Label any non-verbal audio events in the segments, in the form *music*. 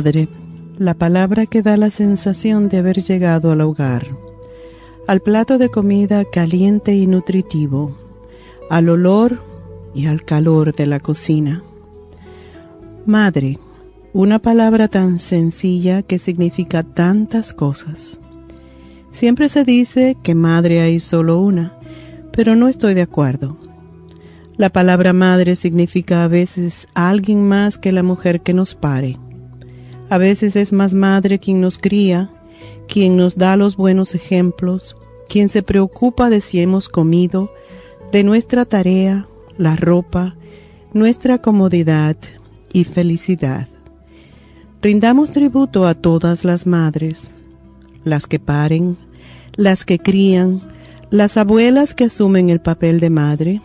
Madre, la palabra que da la sensación de haber llegado al hogar, al plato de comida caliente y nutritivo, al olor y al calor de la cocina. Madre, una palabra tan sencilla que significa tantas cosas. Siempre se dice que madre hay solo una, pero no estoy de acuerdo. La palabra madre significa a veces alguien más que la mujer que nos pare a veces es más madre quien nos cría, quien nos da los buenos ejemplos, quien se preocupa de si hemos comido, de nuestra tarea, la ropa, nuestra comodidad y felicidad. Brindamos tributo a todas las madres, las que paren, las que crían, las abuelas que asumen el papel de madre,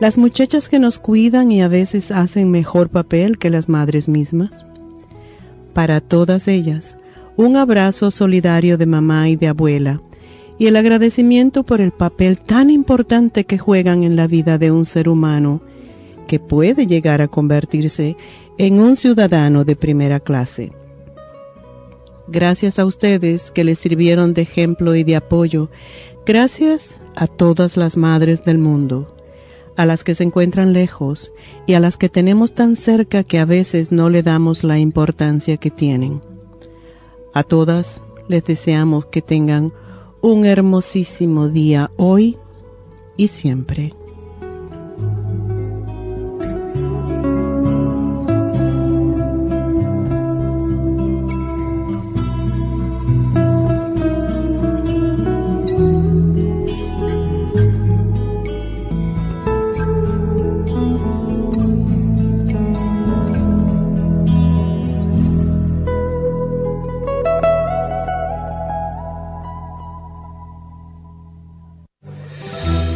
las muchachas que nos cuidan y a veces hacen mejor papel que las madres mismas, para todas ellas, un abrazo solidario de mamá y de abuela, y el agradecimiento por el papel tan importante que juegan en la vida de un ser humano, que puede llegar a convertirse en un ciudadano de primera clase. Gracias a ustedes que les sirvieron de ejemplo y de apoyo, gracias a todas las madres del mundo a las que se encuentran lejos y a las que tenemos tan cerca que a veces no le damos la importancia que tienen. A todas les deseamos que tengan un hermosísimo día hoy y siempre.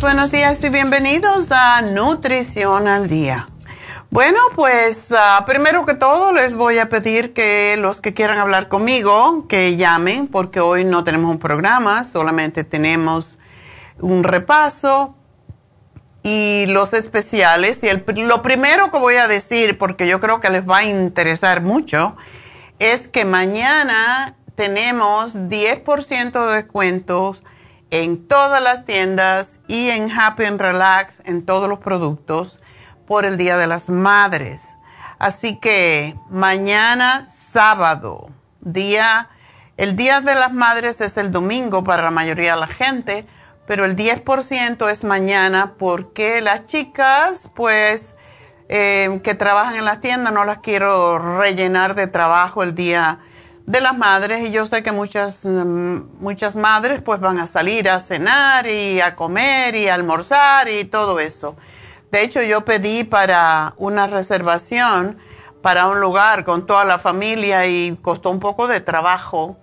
Buenos días y bienvenidos a Nutrición al Día. Bueno, pues ah, primero que todo les voy a pedir que los que quieran hablar conmigo, que llamen, porque hoy no tenemos un programa, solamente tenemos un repaso y los especiales. Y el, lo primero que voy a decir, porque yo creo que les va a interesar mucho, es que mañana tenemos 10% de descuentos en todas las tiendas y en Happy and Relax en todos los productos por el Día de las Madres. Así que mañana sábado, día, el Día de las Madres es el domingo para la mayoría de la gente, pero el 10% es mañana porque las chicas, pues, eh, que trabajan en las tiendas, no las quiero rellenar de trabajo el día de las madres y yo sé que muchas, mm, muchas madres pues van a salir a cenar y a comer y a almorzar y todo eso. De hecho, yo pedí para una reservación para un lugar con toda la familia y costó un poco de trabajo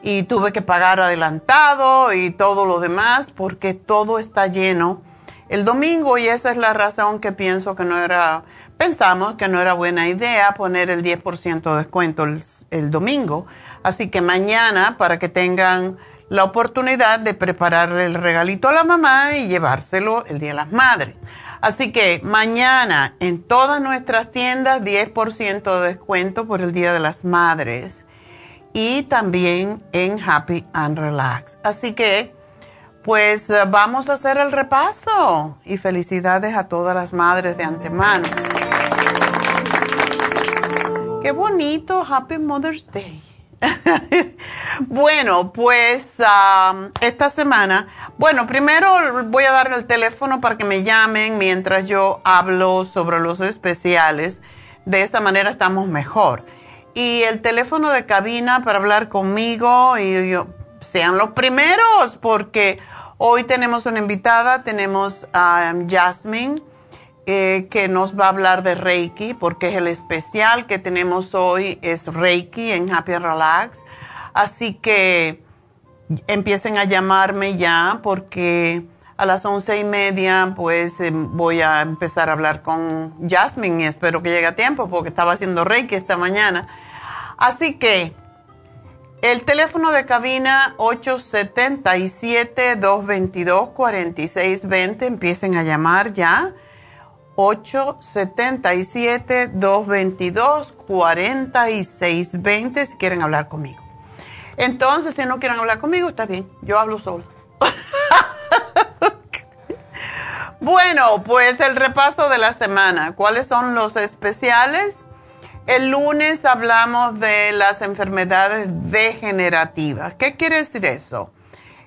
y tuve que pagar adelantado y todo lo demás porque todo está lleno el domingo y esa es la razón que pienso que no era, pensamos que no era buena idea poner el 10% de descuento el, domingo. Así que mañana, para que tengan la oportunidad de prepararle el regalito a la mamá y llevárselo el Día de las Madres. Así que mañana en todas nuestras tiendas 10% de descuento por el Día de las Madres y también en Happy and Relax. Así que pues eh, vamos a hacer el repaso y felicidades a todas las madres de antemano. Qué bonito, Happy Mother's Day. *laughs* bueno, pues esta semana, bueno, primero voy a dar el teléfono para que me llamen mientras yo hablo sobre los especiales. De esta manera estamos mejor. Y el teléfono de cabina para hablar conmigo y yo, sean los primeros, porque hoy tenemos una invitada, tenemos a Jasmine, eh, que nos va a hablar de Reiki, porque es el especial que tenemos hoy, es Reiki en Happy Relax. Así que empiecen a llamarme ya, porque a las once y media, pues eh, voy a empezar a hablar con Jasmine y espero que llegue a tiempo, porque estaba haciendo Reiki esta mañana. Así que el teléfono de cabina 877-222-4620. Empiecen a llamar ya. 877-222-4620 si quieren hablar conmigo. Entonces, si no quieren hablar conmigo, está bien. Yo hablo solo. *laughs* bueno, pues el repaso de la semana. ¿Cuáles son los especiales? El lunes hablamos de las enfermedades degenerativas. ¿Qué quiere decir eso?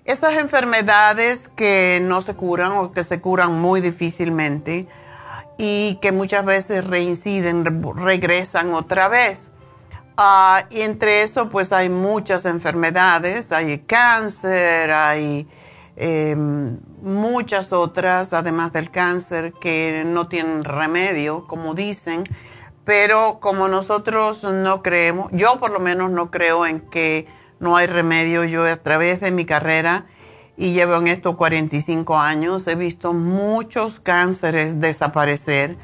Esas enfermedades que no se curan o que se curan muy difícilmente y que muchas veces reinciden, regresan otra vez. Ah, y entre eso, pues hay muchas enfermedades, hay cáncer, hay em, muchas otras, además del cáncer, que no tienen remedio, como dicen pero como nosotros no creemos, yo por lo menos no creo en que no hay remedio, yo a través de mi carrera y llevo en esto 45 años, he visto muchos cánceres desaparecer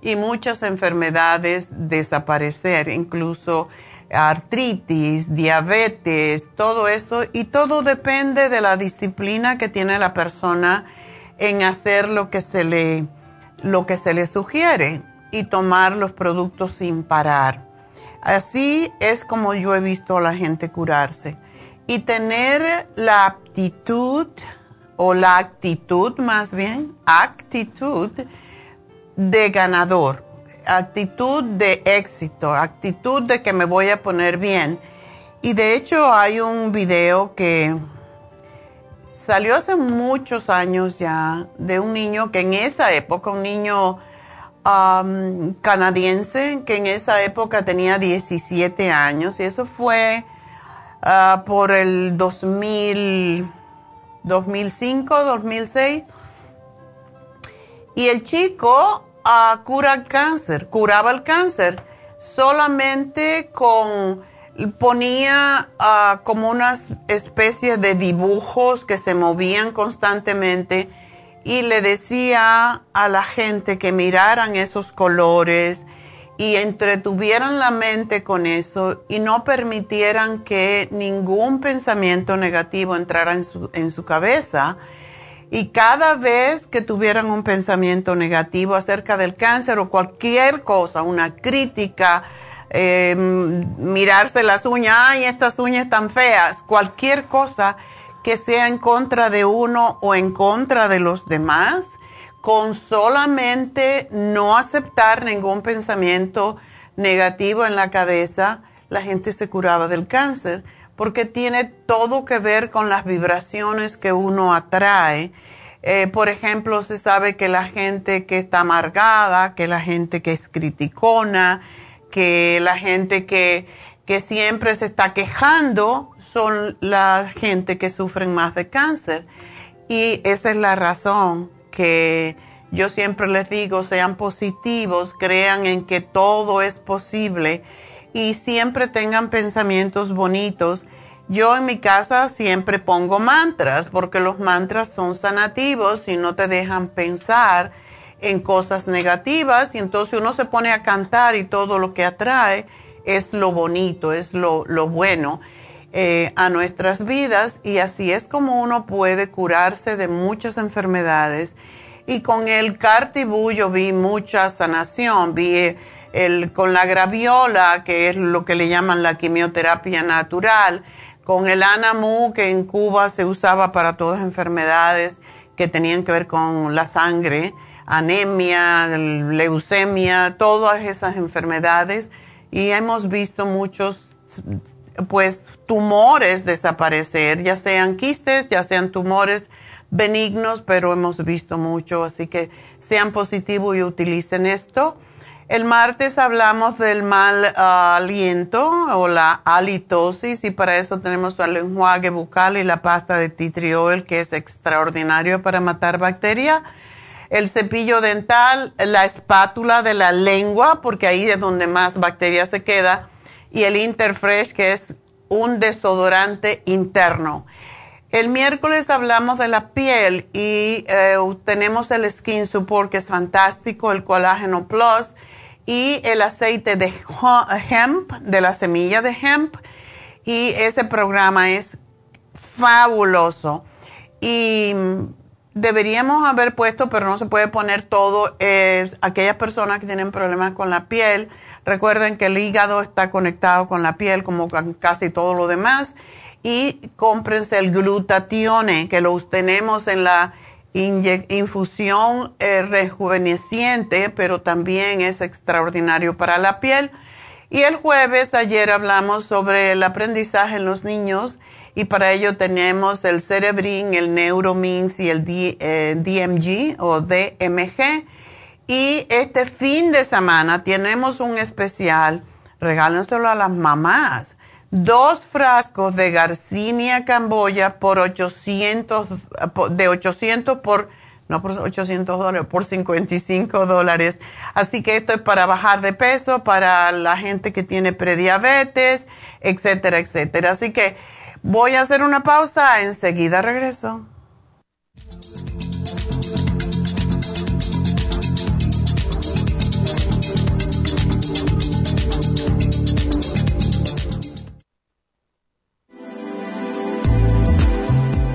y muchas enfermedades desaparecer, incluso artritis, diabetes, todo eso, y todo depende de la disciplina que tiene la persona en hacer lo que se le, lo que se le sugiere y tomar los productos sin parar. Así es como yo he visto a la gente curarse. Y tener la aptitud, o la actitud más bien, actitud de ganador, actitud de éxito, actitud de que me voy a poner bien. Y de hecho hay un video que salió hace muchos años ya de un niño que en esa época, un niño canadiense que en esa época tenía 17 años y eso fue ah, por el 2000, 2005, 2006. Y el chico uh, cura el cáncer, curaba el cáncer solamente con, ponía ah, como unas especies de dibujos que se movían constantemente y le decía a la gente que miraran esos colores y entretuvieran la mente con eso y no permitieran que ningún pensamiento negativo entrara en su, en su cabeza. Y cada vez que tuvieran un pensamiento negativo acerca del cáncer o cualquier cosa, una crítica, eh, mirarse las uñas, ay, estas uñas están feas, cualquier cosa que sea en contra de uno o en contra de los demás, con solamente no aceptar ningún pensamiento negativo en la cabeza, la gente se curaba del cáncer, porque tiene todo que ver con las vibraciones que uno atrae. Eh, por ejemplo, se sabe que la gente que está amargada, que la gente que es criticona, que la gente que, siempre se está quejando son la gente que sufren más de cáncer. Y esa es la razón que yo siempre les digo, sean positivos, crean en que todo es posible y siempre tengan pensamientos bonitos. Yo en mi casa siempre pongo mantras porque los mantras son sanativos y no te dejan pensar en cosas negativas y entonces uno se pone a cantar y todo lo que atrae es lo bonito, es lo, bueno eh, a nuestras vidas y así es como uno puede curarse de muchas enfermedades. Y con el cartibú yo vi mucha sanación, vi el, con la graviola, que es lo que le llaman la quimioterapia natural, con el anamu, que en Cuba se usaba para todas enfermedades que tenían que ver con la sangre, anemia, leucemia, todas esas enfermedades y hemos visto muchos pues tumores desaparecer, ya sean quistes, ya sean tumores benignos, pero hemos visto mucho, así que sean positivos y utilicen esto. El martes hablamos del mal ah, aliento o la halitosis y para eso tenemos el enjuague bucal y la pasta de titriol que es extraordinario para matar bacterias el cepillo dental, la espátula de la lengua, porque ahí es donde más bacterias se queda, y el Interfresh, que es un desodorante interno. El miércoles hablamos de la piel y eh, tenemos el Skin Support, que es fantástico, el Colágeno Plus y el aceite de hemp, de la semilla de hemp. Y ese programa es fabuloso. Y deberíamos haber puesto, pero no se puede poner todo, es aquellas personas que tienen problemas con la piel. Recuerden que el hígado está conectado con la piel como casi todo lo demás. Y cómprense el glutatione, que lo tenemos en la infusión eh, rejuveneciente, pero también es extraordinario para la piel. Y el jueves, ayer hablamos sobre el aprendizaje en los niños y para ello tenemos el Cerebrin, el Neuromins y el DMG eh, o DMG. Y este fin de semana tenemos un especial, regálenselo a las mamás. Dos frascos de Garcinia Camboya por 800, de 800 por, no por 800 dólares, por 55 dólares. Así que esto es para bajar de peso, para la gente que tiene prediabetes, etcétera, etcétera. Así que Voy a hacer una pausa, enseguida regreso.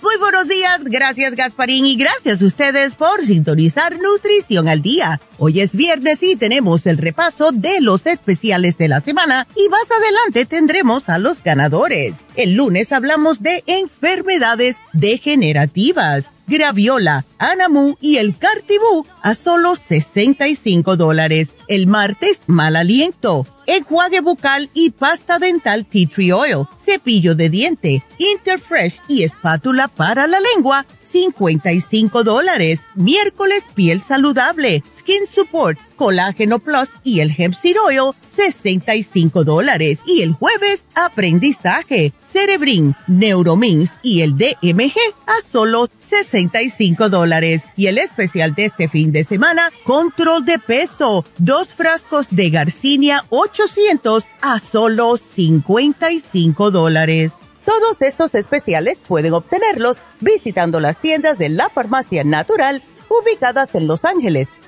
Muy buenos días, gracias Gasparín y gracias a ustedes por sintonizar Nutrición al Día. Hoy es viernes y tenemos el repaso de los especiales de la semana y más adelante tendremos a los ganadores. El lunes hablamos de enfermedades degenerativas, graviola, anamu y el cartibú a solo 65 dólares. El martes, mal aliento enjuague bucal y pasta dental tea tree oil, cepillo de diente, Interfresh y espátula para la lengua, 55 dólares. Miércoles, piel saludable, skin support, colágeno plus y el hemp seed oil, 65 dólares. Y el jueves, aprendizaje, cerebrin, neuromins y el DMG a solo 65 dólares. Y el especial de este fin de semana, control de peso, dos frascos de Garcinia 800 a solo 55 dólares. Todos estos especiales pueden obtenerlos visitando las tiendas de la farmacia natural ubicadas en Los Ángeles,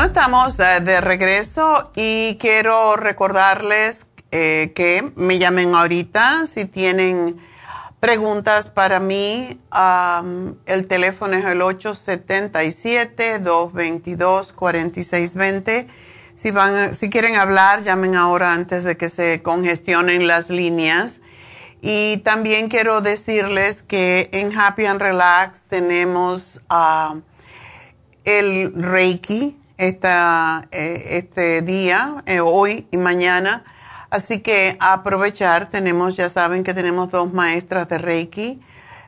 Bueno, estamos eh, de regreso y quiero recordarles eh, que me llamen ahorita si tienen preguntas para mí. el teléfono es el 877-222-4620. Si, si quieren hablar, llamen ahora antes de que se congestionen las líneas. Y también quiero decirles que en Happy and Relax tenemos el Reiki esta, eh, este día, eh, hoy y mañana. Así que aprovechar, tenemos, ya saben que tenemos dos maestras de Reiki,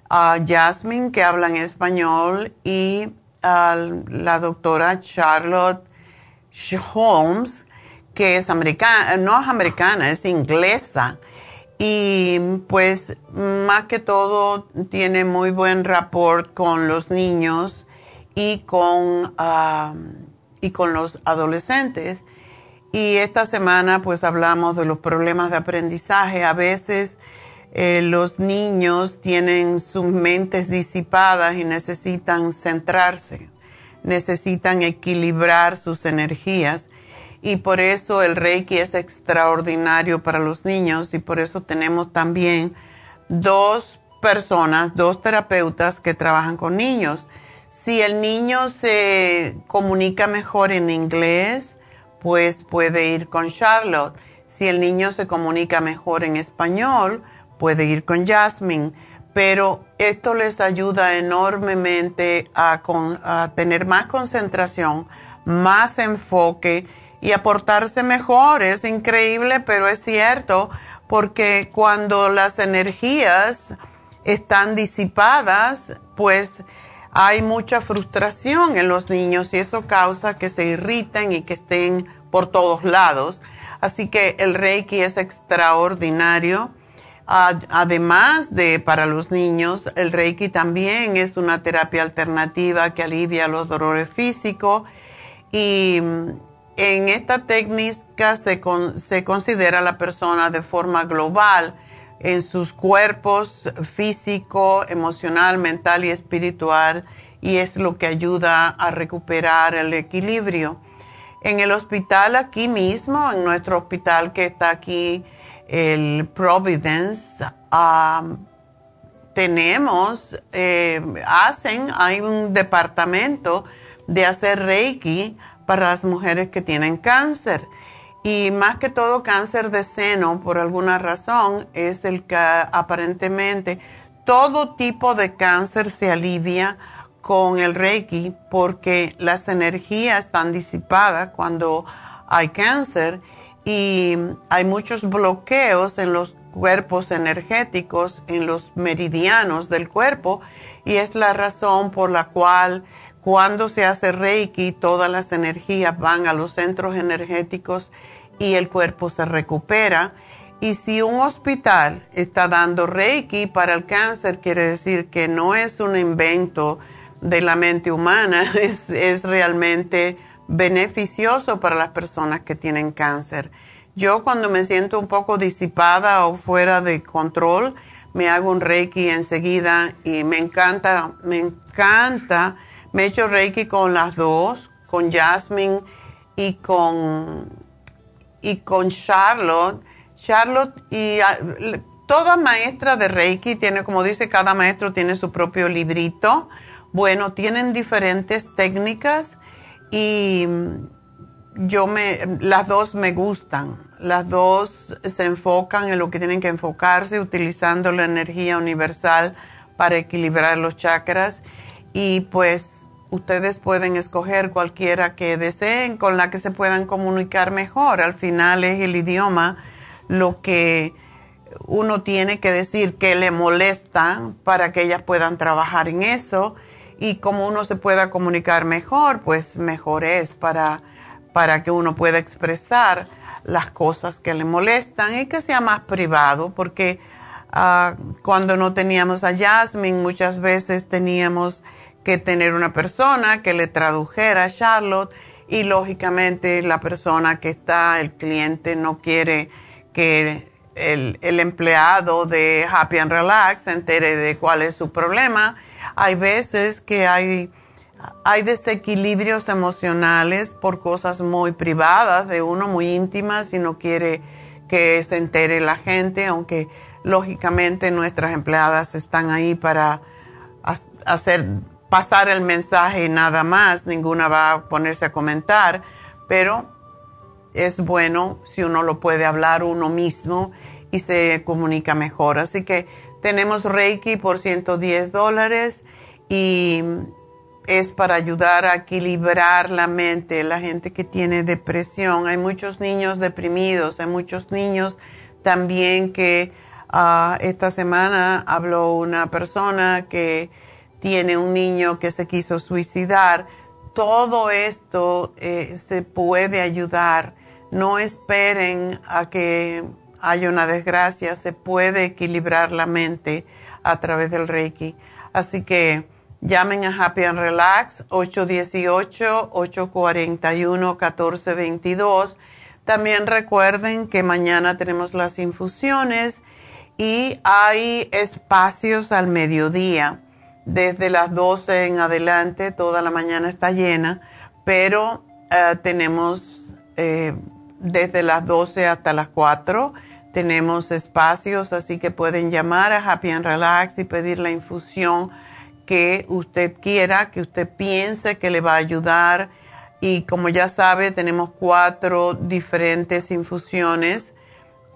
Jasmine, que hablan español, y la doctora Charlotte Holmes, que es americana, no es americana, es inglesa. Y pues más que todo tiene muy buen rapport con los niños y con y con los adolescentes. Y esta semana pues hablamos de los problemas de aprendizaje. A veces eh, los niños tienen sus mentes disipadas y necesitan centrarse, necesitan equilibrar sus energías. Y por eso el Reiki es extraordinario para los niños y por eso tenemos también dos personas, dos terapeutas que trabajan con niños si el niño se comunica mejor en inglés, pues puede ir con Charlotte. Si el niño se comunica mejor en español, puede ir con Jasmine. Pero esto les ayuda enormemente a, tener más concentración, más enfoque y a portarse mejor. Es increíble, pero es cierto, porque cuando las energías están disipadas, pues hay mucha frustración en los niños y eso causa que se irriten y que estén por todos lados. Así que el Reiki es extraordinario. Además de para los niños, el Reiki también es una terapia alternativa que alivia los dolores físicos y mm, en esta técnica se, considera la persona de forma global en sus cuerpos físico, emocional, mental y espiritual y es lo que ayuda a recuperar el equilibrio. En el hospital aquí mismo, en nuestro hospital que está aquí, el Providence, tenemos, eh, hacen, hay un departamento de hacer Reiki para las mujeres que tienen cáncer y más que todo cáncer de seno, por alguna razón, es el que aparentemente todo tipo de cáncer se alivia con el Reiki porque las energías están disipadas cuando hay cáncer y hay muchos bloqueos en los cuerpos energéticos, en los meridianos del cuerpo y es la razón por la cual cuando se hace Reiki todas las energías van a los centros energéticos y el cuerpo se recupera. Y si un hospital está dando Reiki para el cáncer, quiere decir que no es un invento de la mente humana, *laughs* es, es realmente beneficioso para las personas que tienen cáncer. Yo cuando me siento un poco disipada o fuera de control, me hago un reiki enseguida y me encanta, me encanta. Me he hecho reiki con las dos, con Jasmine y con, y con Charlotte. Charlotte y ah, toda maestra de reiki tiene, como dice, cada maestro tiene su propio librito. Bueno, tienen diferentes técnicas y yo me, las dos me gustan. Las dos se enfocan en lo que tienen que enfocarse utilizando la energía universal para equilibrar los chakras y pues ustedes pueden escoger cualquiera que deseen con la que se puedan comunicar mejor. Al final es el idioma lo que uno tiene que decir que le molesta para que ellas puedan trabajar en eso y como uno se pueda comunicar mejor, pues mejor es para, para que uno pueda expresar las cosas que le molestan y que sea más privado, porque ah, cuando no teníamos a Jasmine muchas veces teníamos que tener una persona que le tradujera a Charlotte y lógicamente la persona que está, el cliente no quiere que el, el empleado de Happy and Relax se entere de cuál es su problema. Hay veces que hay hay desequilibrios emocionales por cosas muy privadas de uno, muy íntimas, y no quiere que se entere la gente, aunque lógicamente nuestras empleadas están ahí para hacer pasar el mensaje nada más, ninguna va a ponerse a comentar, pero es bueno si uno lo puede hablar uno mismo y se comunica mejor. Así que tenemos Reiki por 110 dólares y es para ayudar a equilibrar la mente, la gente que tiene depresión. Hay muchos niños deprimidos, hay muchos niños también que ah, esta semana habló una persona que tiene un niño que se quiso suicidar. Todo esto eh, se puede ayudar. No esperen a que haya una desgracia, se puede equilibrar la mente a través del Reiki. Así que Llamen a Happy and Relax 818-841-1422. También recuerden que mañana tenemos las infusiones y hay espacios al mediodía. Desde las 12 en adelante, toda la mañana está llena, pero eh, tenemos eh, desde las 12 hasta las 4 tenemos espacios, así que pueden llamar a Happy and Relax y pedir la infusión que usted quiera, que usted piense que le va a ayudar. Y como ya sabe, tenemos cuatro diferentes infusiones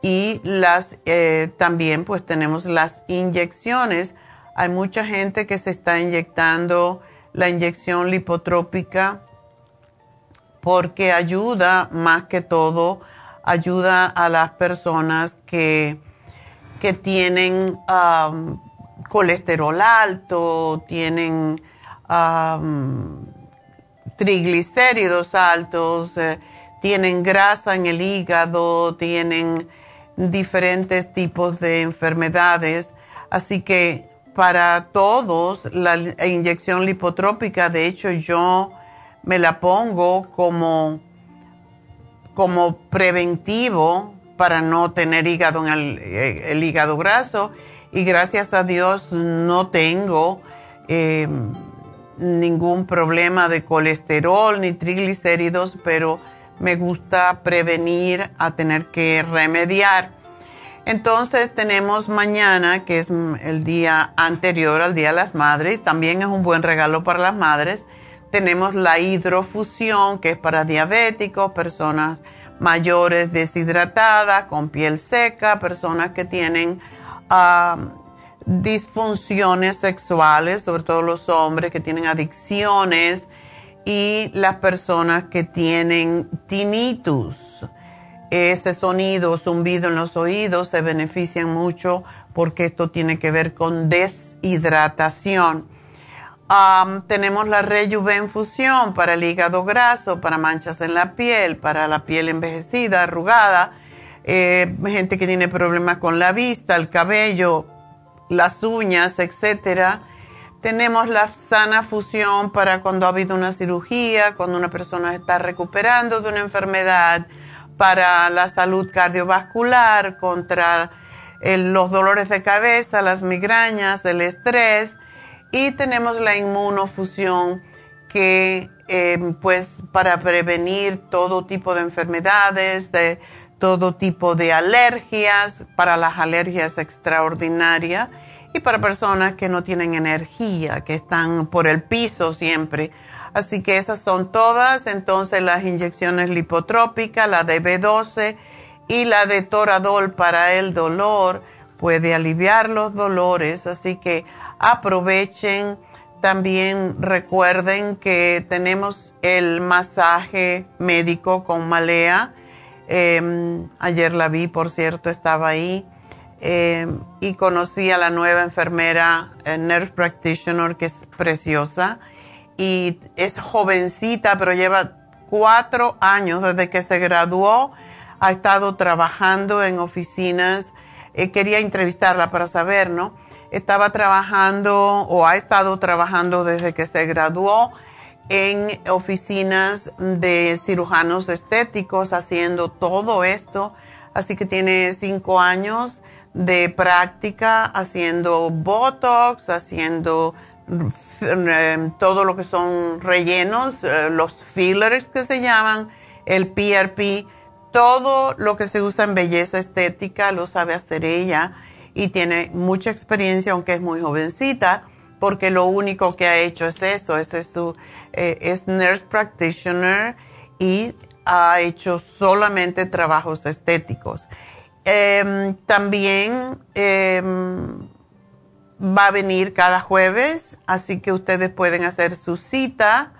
y las eh, también pues tenemos las inyecciones. Hay mucha gente que se está inyectando la inyección lipotrópica porque ayuda más que todo, ayuda a las personas que, que tienen colesterol alto, tienen triglicéridos altos, eh, tienen grasa en el hígado, tienen diferentes tipos de enfermedades. Así que para todos la inyección lipotrópica, de hecho yo me la pongo como, como preventivo para no tener hígado en el, eh, hígado graso y gracias a Dios no tengo em, ningún problema de colesterol ni triglicéridos, pero me gusta prevenir a tener que remediar. Entonces tenemos mañana, que es el día anterior al Día de las Madres, también es un buen regalo para las madres. Tenemos la hidrofusión, que es para diabéticos, personas mayores deshidratadas, con piel seca, personas que tienen disfunciones sexuales, sobre todo los hombres que tienen adicciones y las personas que tienen tinnitus. Ese sonido, zumbido en los oídos, se benefician mucho porque esto tiene que ver con deshidratación. tenemos la Rejuvenfusión para el hígado graso, para manchas en la piel, para la piel envejecida, arrugada, eh, gente que tiene problemas con la vista, el cabello, las uñas, etcétera. Tenemos la sana fusión para cuando ha habido una cirugía, cuando una persona está recuperando de una enfermedad, para la salud cardiovascular, contra los dolores de cabeza, las migrañas, el estrés. Y tenemos la inmunofusión que eh, pues para prevenir todo tipo de enfermedades, de todo tipo de alergias, para las alergias extraordinarias y para personas que no tienen energía, que están por el piso siempre. Así que esas son todas. Entonces las inyecciones lipotrópicas, la de B12 y la de Toradol para el dolor puede aliviar los dolores. Así que aprovechen. También recuerden que tenemos el masaje médico con malea Em, ayer la vi, por cierto, estaba ahí. Em, y conocí a la nueva enfermera, eh, nurse practitioner, que es preciosa. Y es jovencita, pero lleva cuatro años desde que se graduó. Ha estado trabajando en oficinas. Eh, quería entrevistarla para saber, ¿no? Estaba trabajando o ha estado trabajando desde que se graduó en oficinas de cirujanos estéticos haciendo todo esto. Así que tiene cinco años de práctica haciendo Botox, haciendo todo lo que son rellenos, eh, los fillers que se llaman, el PRP, todo lo que se usa en belleza estética lo sabe hacer ella y tiene mucha experiencia, aunque es muy jovencita, porque lo único que ha hecho es eso, es su eh, es nurse practitioner y ha hecho solamente trabajos estéticos. Em, también em, va a venir cada jueves, así que ustedes pueden hacer su cita.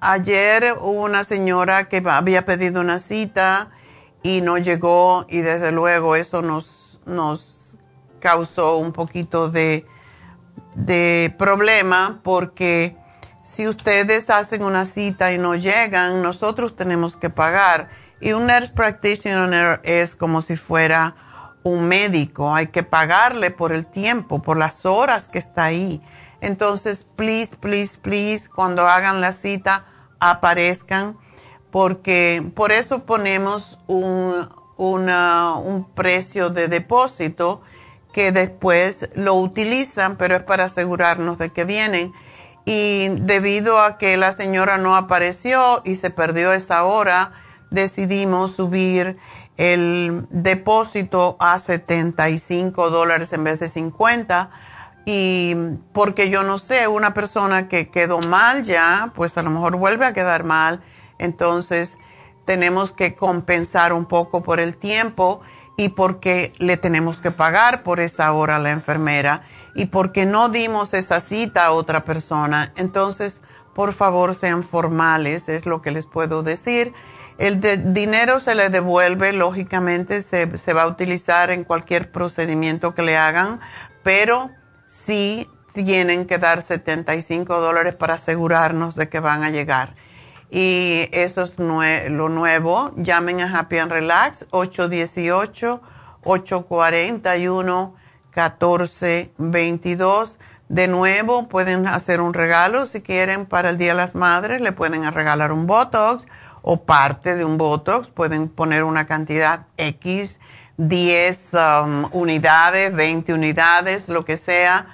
ayer hubo una señora que había pedido una cita y no llegó y desde luego eso nos, nos causó un poquito de, de problema porque si ustedes hacen una cita y no llegan, nosotros tenemos que pagar. Y un nurse practitioner es como si fuera un médico. Hay que pagarle por el tiempo, por las horas que está ahí. Entonces, please, please, please, cuando hagan la cita, aparezcan, porque por eso ponemos un, un precio de depósito que después lo utilizan, pero es para asegurarnos de que vienen y debido a que la señora no apareció y se perdió esa hora, decidimos subir el depósito a 75 dólares en vez de 50 y porque yo no sé, una persona que quedó mal ya, pues a lo mejor vuelve a quedar mal, entonces tenemos que compensar un poco por el tiempo y porque le tenemos que pagar por esa hora a la enfermera y porque no dimos esa cita a otra persona. Entonces, por favor, sean formales, es lo que les puedo decir. El dinero se le devuelve, lógicamente se, se, va a utilizar en cualquier procedimiento que le hagan, pero sí tienen que dar 75 dólares para asegurarnos de que van a llegar. Y eso es lo nuevo. Llamen a Happy and Relax 818 841 1422. De nuevo, pueden hacer un regalo si quieren para el Día de las Madres. Le pueden regalar un Botox o parte de un Botox. Pueden poner una cantidad X, 10 um, unidades, 20 unidades, lo que sea.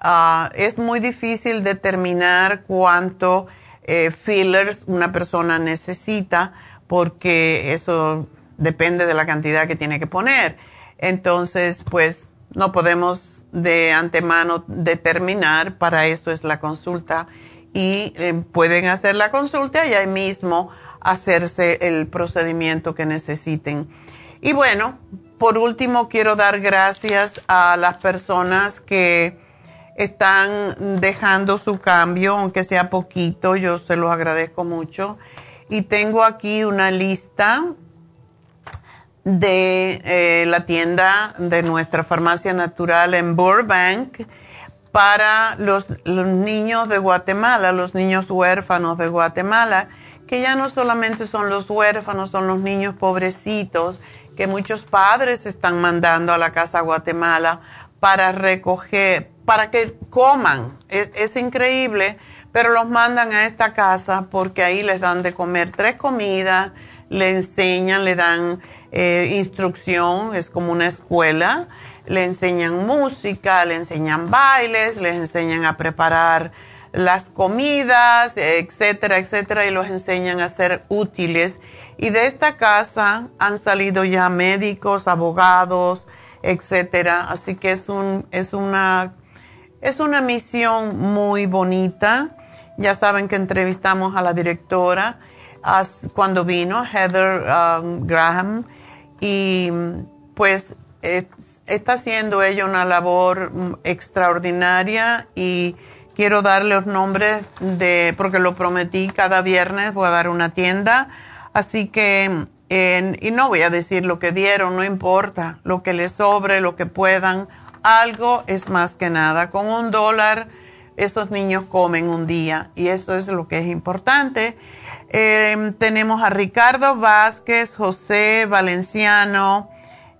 Ah, es muy difícil determinar cuánto eh, fillers una persona necesita porque eso depende de la cantidad que tiene que poner. Entonces, pues no podemos de antemano determinar, para eso es la consulta y eh, pueden hacer la consulta y ahí mismo hacerse el procedimiento que necesiten. Y bueno, por último, quiero dar gracias a las personas que están dejando su cambio, aunque sea poquito, yo se los agradezco mucho. Y tengo aquí una lista de eh, la tienda de nuestra farmacia natural en Burbank para los, niños de Guatemala, los niños huérfanos de Guatemala, que ya no solamente son los huérfanos, son los niños pobrecitos que muchos padres están mandando a la casa Guatemala para recoger, para que coman. Es, es increíble, pero los mandan a esta casa porque ahí les dan de comer tres comidas, le enseñan, le dan eh, instrucción, es como una escuela, le enseñan música, le enseñan bailes, les enseñan a preparar las comidas, etcétera, etcétera, y los enseñan a ser útiles. Y de esta casa han salido ya médicos, abogados, etcétera. Así que es un, es una, es una misión muy bonita. Ya saben que entrevistamos a la directora cuando vino, Heather um, Graham, y pues está haciendo ella una labor mm, extraordinaria y quiero darle los nombres de, porque lo prometí, cada viernes voy a dar una tienda, así que, y no voy a decir lo que dieron, no importa, lo que les sobre, lo que puedan, algo es más que nada, con un dólar esos niños comen un día y eso es lo que es importante. Eh, tenemos a Ricardo Vázquez, José Valenciano,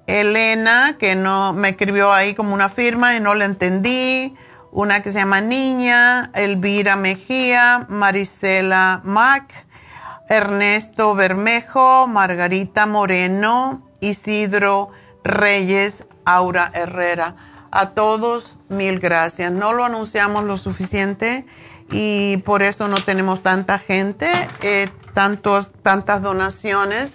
Elena, que no me escribió ahí como una firma y no la entendí. Una que se llama Niña, Elvira Mejía, Marisela Mac, Ernesto Bermejo, Margarita Moreno, Isidro Reyes, Aura Herrera. A todos, mil gracias. No lo anunciamos lo suficiente y por eso no tenemos tanta gente, eh, tantos, tantas donaciones,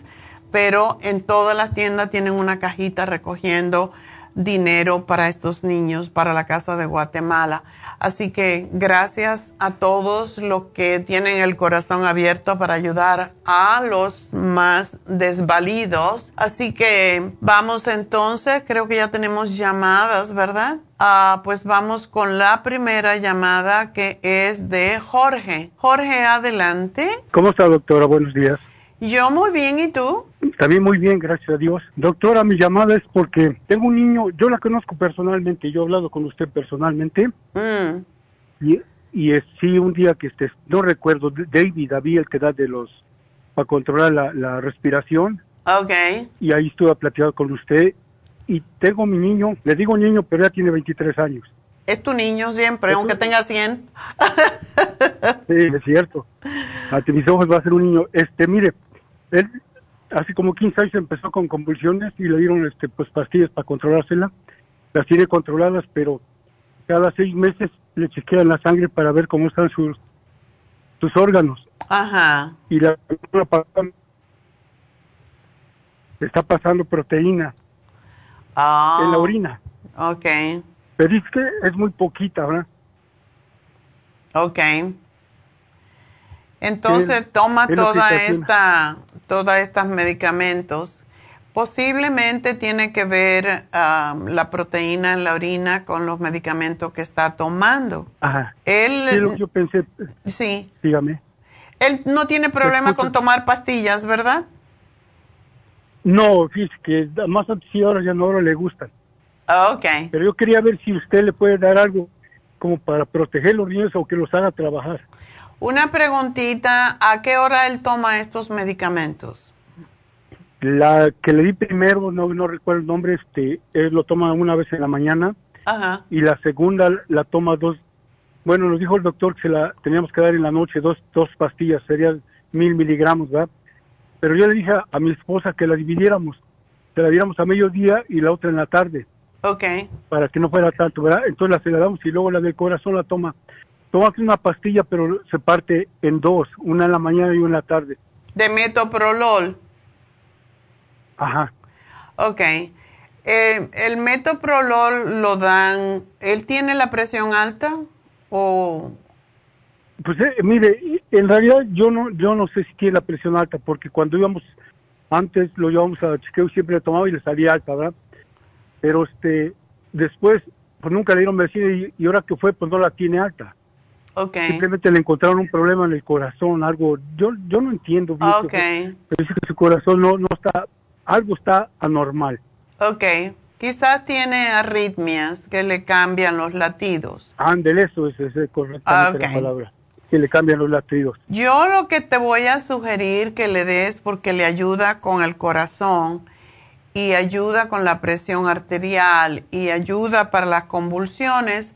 pero en todas las tiendas tienen una cajita recogiendo dinero para estos niños, para la Casa de Guatemala. Así que gracias a todos los que tienen el corazón abierto para ayudar a los más desvalidos. Así que vamos entonces, creo que ya tenemos llamadas, ¿verdad? Ah, pues vamos con la primera llamada que es de Jorge. Jorge, adelante. ¿Cómo está, doctora? Buenos días. Yo muy bien, ¿y tú? También muy bien, gracias a Dios. Doctora, mi llamada es porque tengo un niño, yo la conozco personalmente, yo he hablado con usted personalmente. Mm. Y, y es, sí, un día que este, no recuerdo, David había el que da de los, para controlar la, respiración. Ok. Y ahí estuve platicando con usted. Y tengo mi niño, le digo niño, pero ya tiene 23 años. Es tu niño siempre, aunque tenga 100. sí, es cierto. *laughs* Ante mis ojos va a ser un niño. Este, mire, él hace como 15 años empezó con convulsiones y le dieron este pues pastillas para controlársela. Las tiene controladas, pero cada seis meses le chequean la sangre para ver cómo están sus sus órganos. Ajá. Y la está pasando proteína ah. en la orina. Ok. Pero es que es muy poquita, ¿verdad? Ok. Entonces toma toda esta, todas estas medicamentos. Posiblemente tiene que ver la proteína en la orina con los medicamentos que está tomando. Ajá. Él, yo pensé. Sí. Dígame. Él no tiene problema con tomar pastillas, ¿verdad? No, fíjese que más antes y ahora ya no ahora le gustan. Ok. Pero yo quería ver si usted le puede dar algo como para proteger los niños o que los haga trabajar. Una preguntita, ¿a qué hora él toma estos medicamentos? La que le di primero, no, no recuerdo el nombre, este, él lo toma una vez en la mañana Ajá. y la segunda la toma dos, bueno, nos dijo el doctor que se la teníamos que dar en la noche, dos, dos pastillas, serían mil miligramos, ¿verdad? Pero yo le dije a, mi esposa que la dividiéramos, que la diéramos a mediodía y la otra en la tarde. Ok. Para que no fuera tanto, ¿verdad? Entonces la damos y luego la del corazón la toma Toma una pastilla, pero se parte en dos, una en la mañana y una en la tarde. ¿De metoprolol? Ajá. Ok. Eh, ¿El metoprolol lo dan, él tiene la presión alta o...? Pues eh, mire, en realidad yo no yo no sé si tiene la presión alta, porque cuando íbamos, antes lo llevamos a chequeo siempre le tomaba y le salía alta, ¿verdad? pero este, después, pues nunca le dieron medicina y, y ahora que fue, pues no la tiene alta. Ok. Simplemente le encontraron un problema en el corazón, algo, yo, yo no entiendo bien, Ok. qué fue, pero dice que su corazón no, no está, algo está anormal. Ok. Quizás tiene arritmias que le cambian los latidos. Ándele, eso es, es correctamente Ah, ok. la palabra. Que le cambian los latidos. Yo lo que te voy a sugerir que le des porque le ayuda con el corazón y ayuda con la presión arterial y ayuda para las convulsiones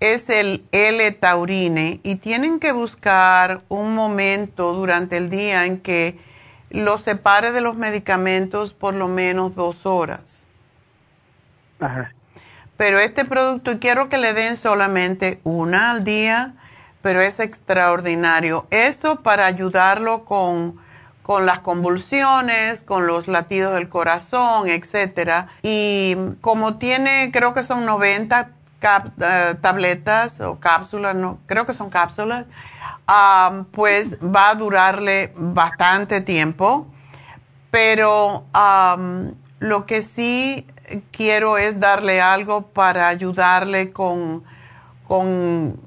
es el L-taurine y tienen que buscar un momento durante el día en que lo separe de los medicamentos por lo menos dos horas. Ajá. Pero este producto, y quiero que le den solamente una al día, pero es extraordinario. Eso para ayudarlo con, con las convulsiones, con los latidos del corazón, etcétera. Y como tiene, creo que son 90 eh, tabletas o cápsulas, no, creo que son cápsulas, pues va a durarle bastante tiempo pero lo que sí quiero es darle algo para ayudarle con, con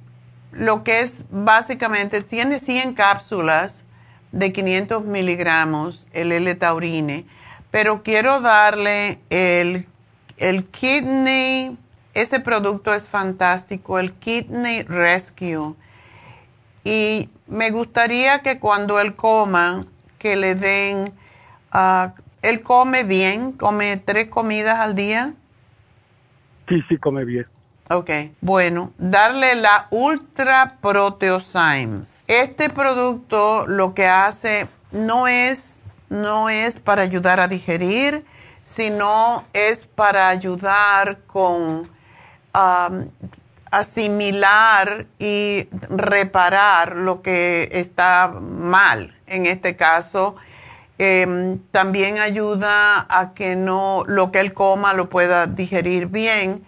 lo que es básicamente, tiene 100 cápsulas de 500 miligramos, el L-taurine, pero quiero darle el, el kidney, ese producto es fantástico, el kidney rescue. Y me gustaría que cuando él coma, que le den, ah, él come bien, come tres comidas al día. Sí, sí, come bien. Ok, bueno, darle la Ultra Proteosymes. Este producto lo que hace no es, no es para ayudar a digerir, sino es para ayudar con asimilar y reparar lo que está mal. En este caso, em, también ayuda a que no lo que él coma lo pueda digerir bien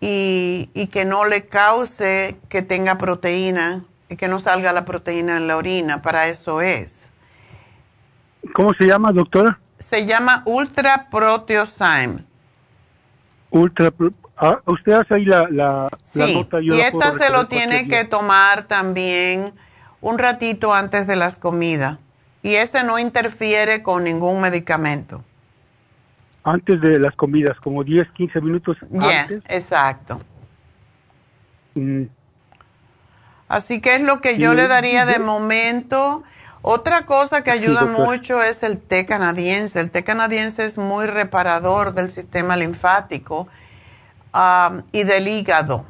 y, y que no le cause que tenga proteína y que no salga la proteína en la orina. Para eso es. ¿Cómo se llama, doctora? Se llama Ultra Proteosymes. Ultra. Ah, usted hace ahí la, la, la Sí, nota. yo y la esta se lo tiene que tomar también un ratito antes de las comidas. Y ese no interfiere con ningún medicamento. Antes de las comidas, como 10, 15 minutos Ya, antes. exacto. Mm, Así que es lo que Sí, yo le daría de yo- momento. Otra cosa que Sí, ayuda doctor. mucho es el té canadiense. El té canadiense es muy reparador del sistema linfático y del hígado.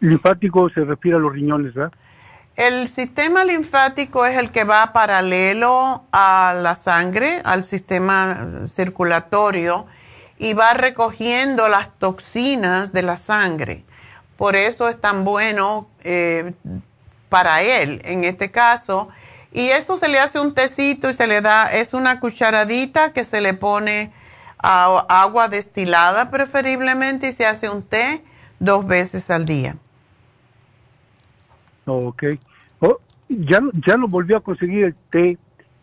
linfático se refiere a los riñones, ¿verdad? El sistema linfático es el que va paralelo a la sangre, al sistema circulatorio, y va recogiendo las toxinas de la sangre. Por eso es tan bueno eh, para él, en este caso. Y eso se le hace un tecito y se le da, es una cucharadita que se le pone a- agua destilada preferiblemente y se hace un té dos veces al día. Ok. Oh, ya, no- ya no volvió a conseguir el té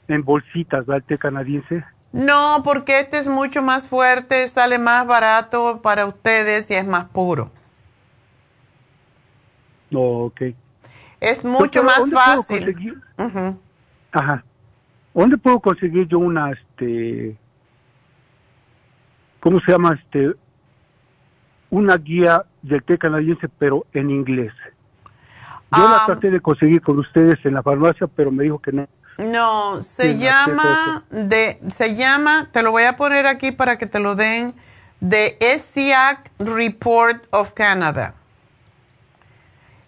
en bolsitas, ¿verdad? El té canadiense. No, porque este es mucho más fuerte, sale más barato para ustedes y es más puro. No, ok. Es mucho Doctora, más ¿dónde puedo fácil. conseguir- Ujú. Ajá. ¿Dónde puedo conseguir yo una, este, ¿cómo se llama? Este, una guía del té canadiense, pero en inglés. Yo la traté de conseguir con ustedes en la farmacia, pero me dijo que no. No, se llama de se llama, te lo voy a poner aquí para que te lo den de ESIAC Report of Canada.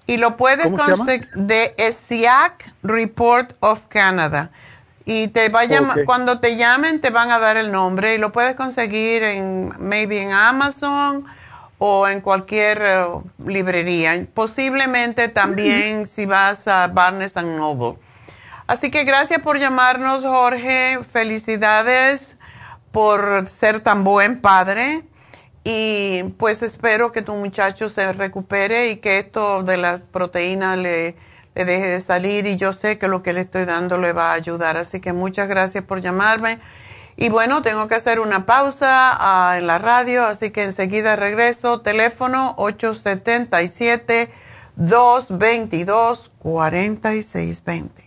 Y lo puedes conseguir de ESIAC Report of Canada. Y te va a llamar, Ok. cuando te llamen te van a dar el nombre y lo puedes conseguir en maybe en Amazon o en cualquier eh, librería. Posiblemente también si vas a Barnes and Noble. Así que gracias por llamarnos, Jorge. Felicidades por ser tan buen padre. Y pues espero que tu muchacho se recupere y que esto de las proteínas le deje de salir. Y yo sé que lo que le estoy dando le va a ayudar. Así que muchas gracias por llamarme. Y bueno, tengo que hacer una pausa ah, en la radio, así que enseguida regreso. Teléfono 877-222-4620.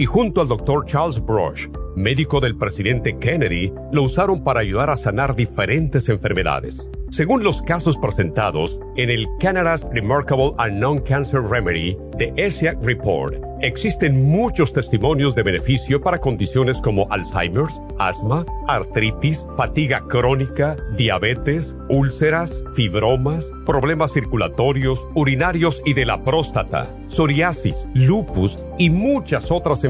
y junto al doctor Charles Brush, médico del presidente Kennedy, lo usaron para ayudar a sanar diferentes enfermedades. Según los casos presentados en el Canada's Remarkable Unknown Cancer Remedy de ESIAC Report, existen muchos testimonios de beneficio para condiciones como Alzheimer's, asma, artritis, fatiga crónica, diabetes, úlceras, fibromas, problemas circulatorios, urinarios y de la próstata, psoriasis, lupus y muchas otras enfermedades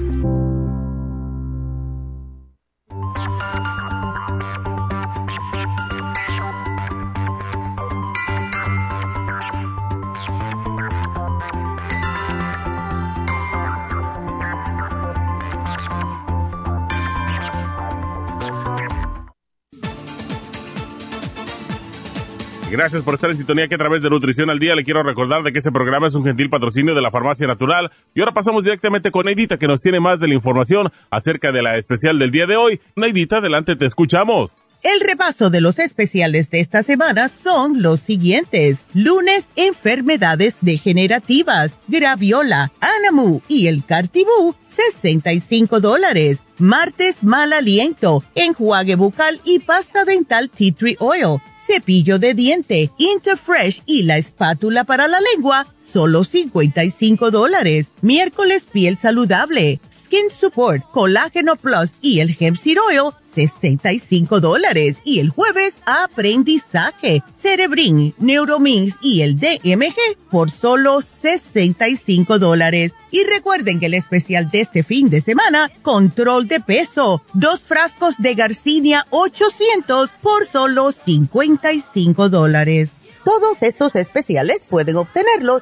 Gracias por estar en sintonía que a través de Nutrición al Día le quiero recordar de que este programa es un gentil patrocinio de la Farmacia Natural. Y ahora pasamos directamente con Neidita que nos tiene más de la información acerca de la especial del día de hoy. Neidita, adelante, te escuchamos. El repaso de los especiales de esta semana son los siguientes. Lunes, enfermedades degenerativas, graviola, anamu y el cartibú, 65 dólares. Martes, mal aliento, enjuague bucal y pasta dental tea tree oil cepillo de diente, Interfresh y la espátula para la lengua, solo 55 dólares. Miércoles, piel saludable, Skin Support, Colágeno Plus y el Hemp Seed Oil, 65 dólares. Y el jueves, aprendizaje, Cerebrin, Neuromins y el DMG por solo 65 dólares. Y recuerden que el especial de este fin de semana, control de peso, dos frascos de Garcinia 800 por solo 55 dólares. Todos estos especiales pueden obtenerlos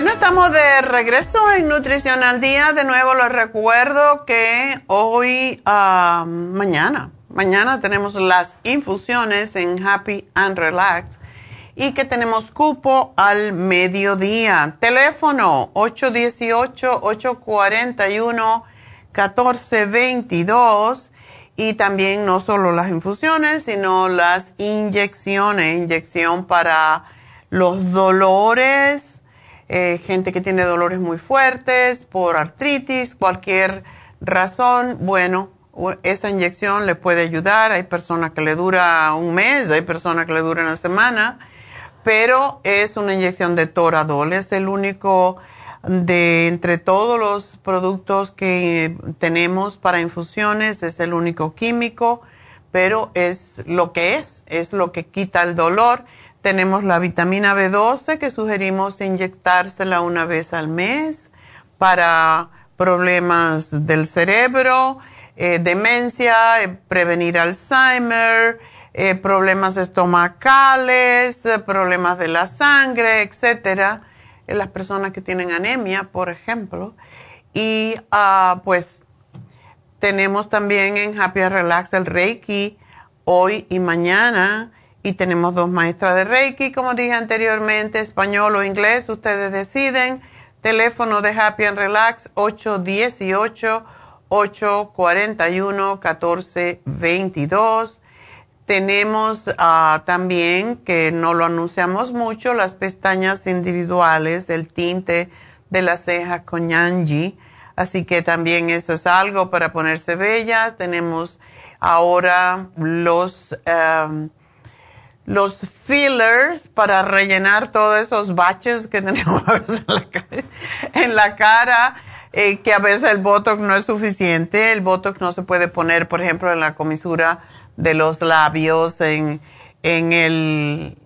Bueno, estamos de regreso en Nutrición al Día. De nuevo les recuerdo que hoy, ah, mañana, mañana tenemos las infusiones en Happy and Relax y que tenemos cupo al mediodía. Teléfono 818-841-1422 y también no solo las infusiones, sino las inyecciones, inyección para los dolores eh, gente que tiene dolores muy fuertes por artritis, cualquier razón, bueno, esa inyección le puede ayudar. Hay personas que le dura un mes, hay personas que le dura una semana, pero es una inyección de Toradol, es el único de entre todos los productos que tenemos para infusiones, es el único químico, pero es lo que es, es lo que quita el dolor tenemos la vitamina B12 que sugerimos inyectársela una vez al mes para problemas del cerebro, eh, demencia, eh, prevenir Alzheimer, eh, problemas estomacales, problemas de la sangre, etcétera. las personas que tienen anemia, por ejemplo. Y ah, pues tenemos también en Happy Relax el Reiki hoy y mañana. Y tenemos dos maestras de Reiki, como dije anteriormente, español o inglés, ustedes deciden. Teléfono de Happy and Relax 818-841-1422. Tenemos ah, también, que no lo anunciamos mucho, las pestañas individuales, el tinte de las cejas con Yanji. Así que también eso es algo para ponerse bella. Tenemos ahora los... Em, los fillers para rellenar todos esos baches que *laughs* tenemos a veces en la cara, eh, que a veces el Botox no es suficiente. El Botox no se puede poner, por ejemplo, en la comisura de los labios, en, en el,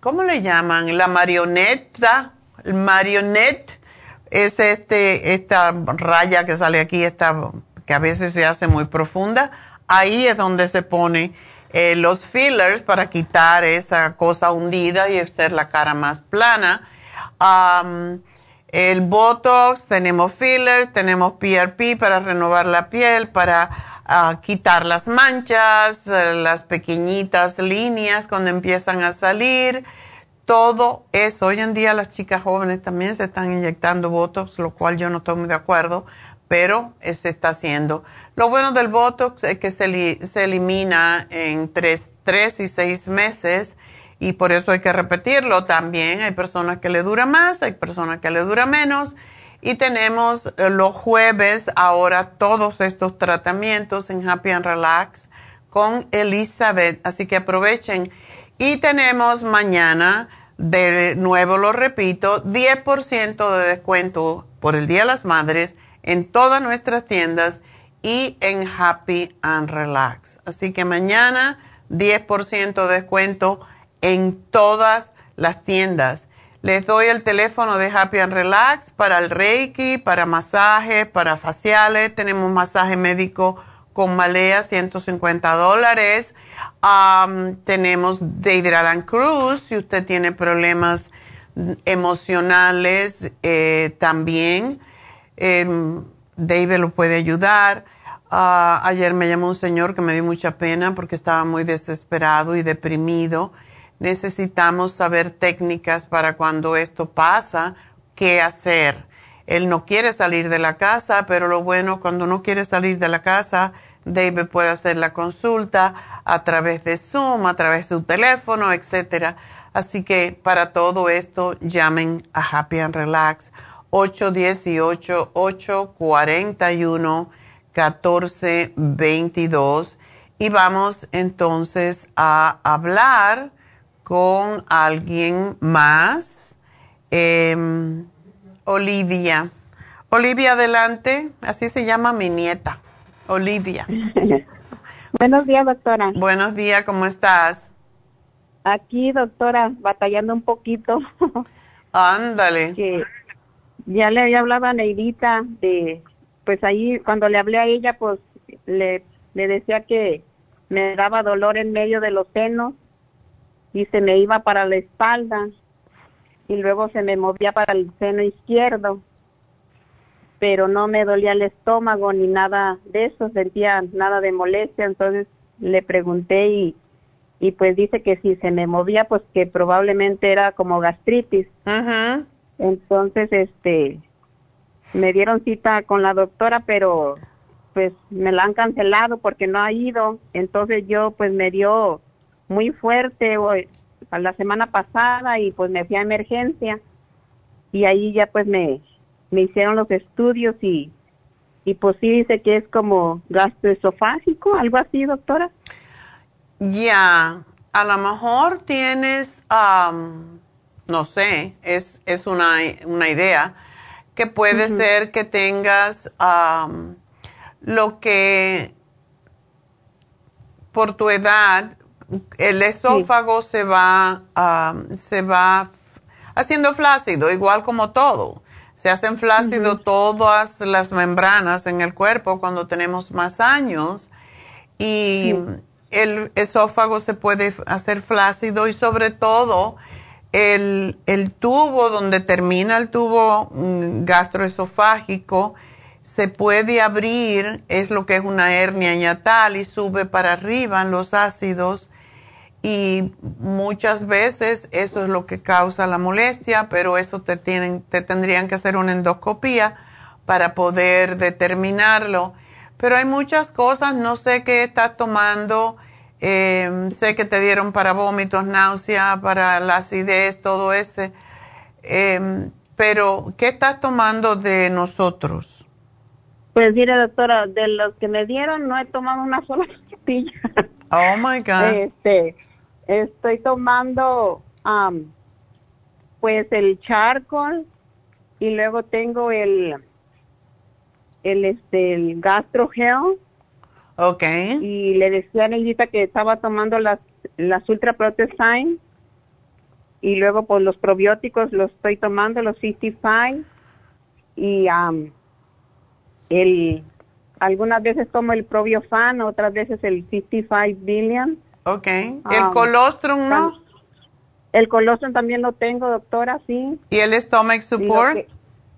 ¿cómo le llaman? La marioneta, el marionette es este, esta raya que sale aquí, esta, que a veces se hace muy profunda. Ahí es donde se pone eh, los fillers para quitar esa cosa hundida y hacer la cara más plana. el Botox, tenemos fillers, tenemos PRP para renovar la piel, para ah, quitar las manchas, eh, las pequeñitas líneas cuando empiezan a salir. Todo eso. Hoy en día las chicas jóvenes también se están inyectando Botox, lo cual yo no estoy muy de acuerdo, pero se está haciendo. Lo bueno del Botox es que se, elimina en tres, y seis meses y por eso hay que repetirlo también. Hay personas que le dura más, hay personas que le dura menos. Y tenemos eh, los jueves ahora todos estos tratamientos en Happy and Relax con Elizabeth. Así que aprovechen. Y tenemos mañana, de nuevo lo repito, 10% de descuento por el Día de las Madres en todas nuestras tiendas y en Happy and Relax. Así que mañana 10% de descuento en todas las tiendas. Les doy el teléfono de Happy and Relax para el Reiki, para masajes, para faciales. Tenemos masaje médico con Malea, 150 dólares. tenemos David Alan Cruz, si usted tiene problemas emocionales eh, también. Em, David lo puede ayudar. Ah, ayer me llamó un señor que me dio mucha pena porque estaba muy desesperado y deprimido. Necesitamos saber técnicas para cuando esto pasa, qué hacer. Él no quiere salir de la casa, pero lo bueno, cuando no quiere salir de la casa, David puede hacer la consulta a través de Zoom, a través de su teléfono, etc. Así que para todo esto, llamen a Happy and Relax 818 841 1422 y vamos entonces a hablar con alguien más. Em, Olivia. Olivia, adelante. Así se llama mi nieta. Olivia. *laughs* Buenos días, doctora. Buenos días, ¿cómo estás? Aquí, doctora, batallando un poquito. *laughs* Ándale. Ya le había hablado a Neidita de pues ahí cuando le hablé a ella, pues le, le decía que me daba dolor en medio de los senos y se me iba para la espalda y luego se me movía para el seno izquierdo, pero no me dolía el estómago ni nada de eso, sentía nada de molestia, entonces le pregunté y, y pues dice que si se me movía, pues que probablemente era como gastritis. Entonces, este, me dieron cita con la doctora, pero pues me la han cancelado porque no ha ido. Entonces yo pues me dio muy fuerte hoy, la semana pasada y pues me fui a emergencia y ahí ya pues me, me hicieron los estudios y, y pues sí dice que es como gastroesofágico, algo así, doctora. Ya, a lo mejor tienes, no sé, es, es una, una idea que puede ser que tengas lo que por tu edad el esófago se va se va haciendo flácido igual como todo. Se hacen flácido todas las membranas en el cuerpo cuando tenemos más años y el esófago se puede hacer flácido y sobre todo el, el tubo donde termina el tubo mm, gastroesofágico se puede abrir, es lo que es una hernia ñatal y sube para arriba los ácidos y muchas veces eso es lo que causa la molestia, pero eso te, tienen, te tendrían que hacer una endoscopía para poder determinarlo. Pero hay muchas cosas, no sé qué estás tomando, eh, sé que te dieron para vómitos, náusea, para la acidez, todo ese, eh, pero ¿qué estás tomando de nosotros? Pues mire, doctora, de los que me dieron no he tomado una sola *laughs* pastilla. Oh my God. Este, Estoy tomando pues el charcoal y luego tengo el el este el gastrogel. Okay. Y le decía a Neidita que estaba tomando las las ultra y luego pues los probióticos los estoy tomando los 55 y el algunas veces tomo el probiofan, otras veces el 55 billion Ok. ¿El ah, colostrum no? El colostrum también lo tengo, doctora, sí. ¿Y el stomach support?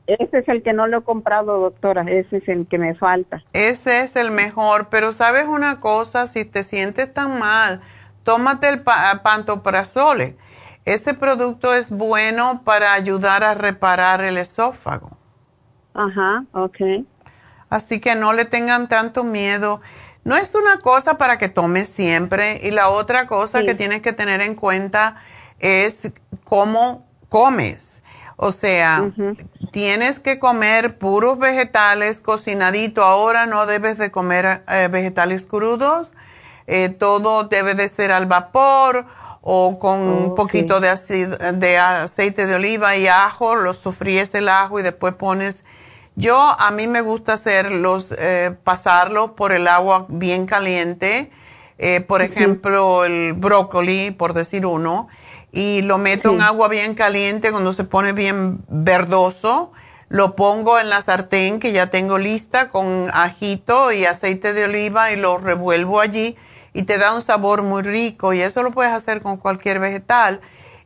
Ese es el que no lo he comprado, doctora. Ese es el que me falta. Ese es el mejor. Pero sabes una cosa, si te sientes tan mal, tómate el pantoprazole. Ese producto es bueno para ayudar a reparar el esófago. Ajá, ok. Así que no le tengan tanto miedo. No es una cosa para que tomes siempre y la otra cosa que tienes que tener en cuenta es cómo comes. O sea, tienes que comer puros vegetales cocinadito. Ahora no debes de comer eh, vegetales crudos. Eh, todo debe de ser al vapor o con un poquito de, de aceite de oliva y ajo. Lo sofríes el ajo y después pones yo, a mí me gusta hacerlos, eh, pasarlo por el agua bien caliente, por ejemplo, el brócoli, por decir uno, y lo meto en agua bien caliente cuando se pone bien verdoso. Lo pongo en la sartén que ya tengo lista con ajito y aceite de oliva y lo revuelvo allí y te da un sabor muy rico y eso lo puedes hacer con cualquier vegetal.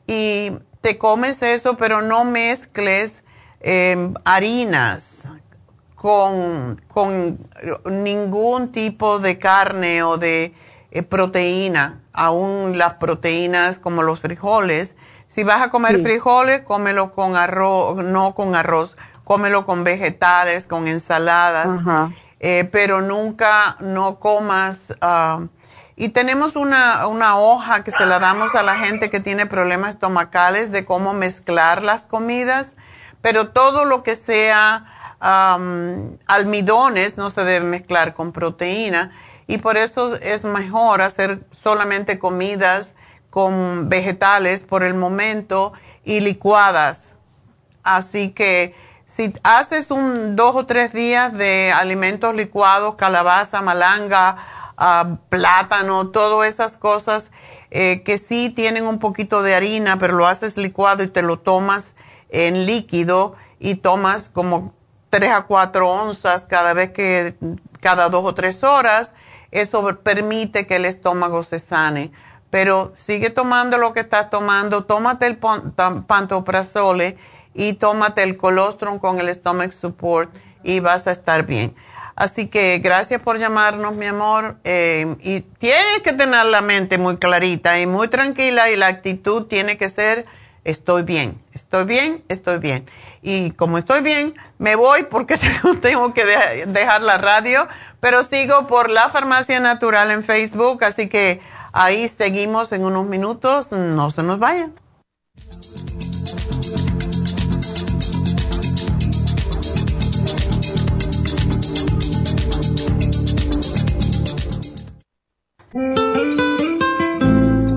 Y te comes eso, pero no mezcles Em, harinas con, ningún tipo de carne o de eh, proteína, aún las proteínas como los frijoles. Si vas a comer frijoles, cómelo con arroz, no con arroz, cómelo con vegetales, con ensaladas, eh, pero nunca no comas. Ah, y tenemos una, una hoja que se la damos a la gente que tiene problemas estomacales de cómo mezclar las comidas pero todo lo que sea almidones no se debe mezclar con proteína y por eso es mejor hacer solamente comidas con vegetales por el momento y licuadas. Así que si haces un dos o tres días de alimentos licuados, calabaza, malanga, ah, plátano, todas esas cosas eh, que sí tienen un poquito de harina, pero lo haces licuado y te lo tomas en líquido y tomas como 3 a 4 onzas cada vez que, cada dos o tres horas, eso permite que el estómago se sane. Pero sigue tomando lo que estás tomando, tómate el pantoprazole y tómate el colostrum con el stomach support y vas a estar bien. Así que gracias por llamarnos, mi amor. Eh, y tienes que tener la mente muy clarita y muy tranquila y la actitud tiene que ser estoy bien, estoy bien, estoy bien. Y como estoy bien, me voy porque *laughs* tengo que dejar la radio, pero sigo por la Farmacia Natural en Facebook, así que ahí seguimos en unos minutos, no se nos vayan.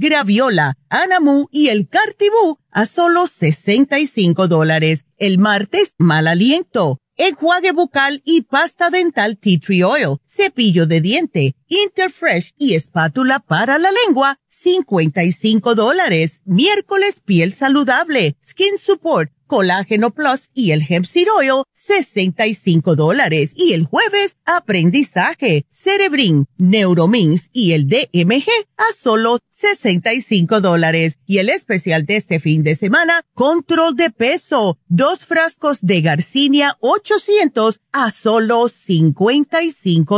Graviola, Anamu y el Cartibú a solo 65 dólares. El martes, mal aliento, enjuague bucal y pasta dental tea tree oil, cepillo de diente, Interfresh y espátula para la lengua, 55 dólares. Miércoles, piel saludable, skin support, Colágeno Plus y el Hemp Seed Oil, 65 dólares. Y el jueves, aprendizaje, Cerebrin, Neuromins y el DMG a solo 65 dólares. Y el especial de este fin de semana, control de peso, dos frascos de Garcinia 800 a solo 55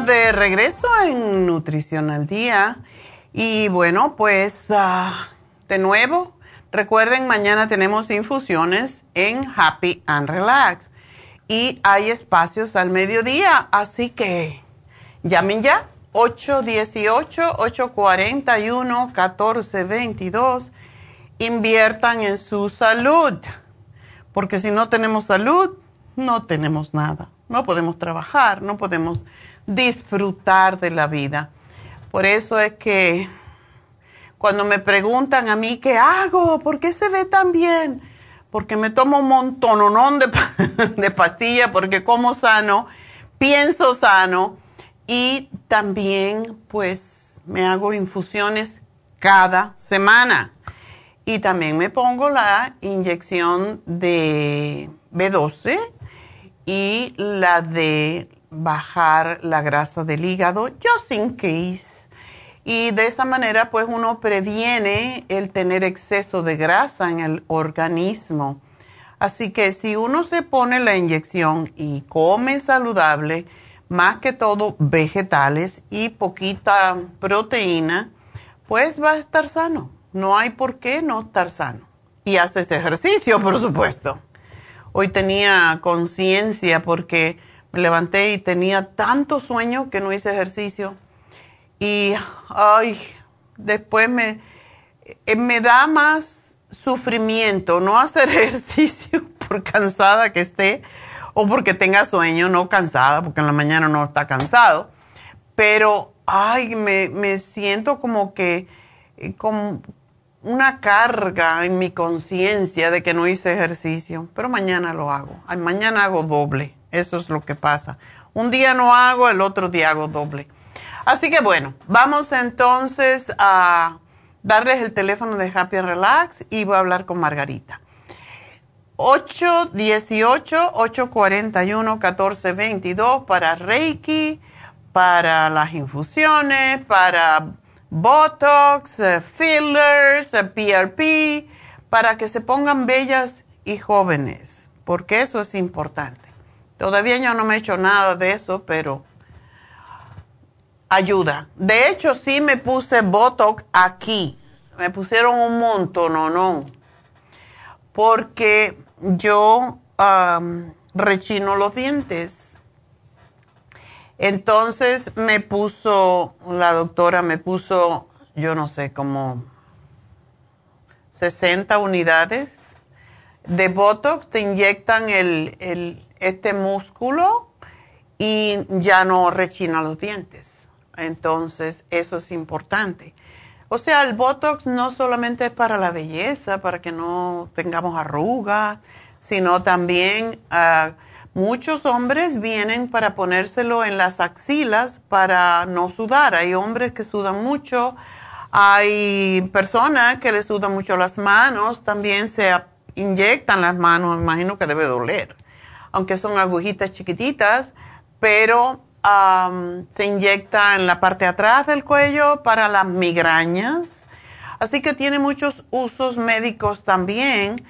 De regreso en Nutrición al Día. Y bueno, pues ah, de nuevo, recuerden, mañana tenemos infusiones en Happy and Relax. Y hay espacios al mediodía, así que llamen ya 818-841-1422. Inviertan en su salud, porque si no tenemos salud, no tenemos nada. No podemos trabajar, no podemos disfrutar de la vida. Por eso es que cuando me preguntan a mí qué hago, por qué se ve tan bien, porque me tomo un montón de, *laughs* de pastillas, porque como sano, pienso sano y también pues me hago infusiones cada semana. Y también me pongo la inyección de B12 y la de bajar la grasa del hígado, just in case. Y de esa manera, pues uno previene el tener exceso de grasa en el organismo. Así que si uno se pone la inyección y come saludable, más que todo vegetales y poquita proteína, pues va a estar sano. No hay por qué no estar sano. Y haces ejercicio, por supuesto. Hoy tenía conciencia porque levanté y tenía tanto sueño que no hice ejercicio. Y, ay, después me, eh, me da más sufrimiento no hacer *laughs* ejercicio por cansada que esté o porque tenga sueño, no cansada, porque en la mañana no está cansado. Pero, ay, me, me siento como que, eh, como, una carga en mi conciencia de que no hice ejercicio, pero mañana lo hago. mañana hago doble, eso es lo que pasa. Un día no hago, el otro día hago doble. Así que bueno, vamos entonces a darles el teléfono de Happy Relax y voy a hablar con Margarita. 818-841-1422 para Reiki, para las infusiones, para Botox, eh, fillers, PRP, eh, para que se pongan bellas y jóvenes, porque eso es importante. Todavía yo no me he hecho nada de eso, pero ayuda. De hecho, sí me puse Botox aquí. Me pusieron un montón, no, no. Porque yo rechino los dientes entonces me puso, la doctora me puso, yo no sé, como 60 unidades de Botox, te inyectan el, este músculo y ya no rechina los dientes. Entonces, eso es importante. O sea, el Botox no solamente es para la belleza, para que no tengamos arrugas, sino también... Uh, Muchos hombres vienen para ponérselo en las axilas para no sudar. Hay hombres que sudan mucho, hay personas que les sudan mucho las manos, también se inyectan las manos, imagino que debe doler, aunque son agujitas chiquititas, pero se inyecta en la parte de atrás del cuello para las migrañas. Así que tiene muchos usos médicos también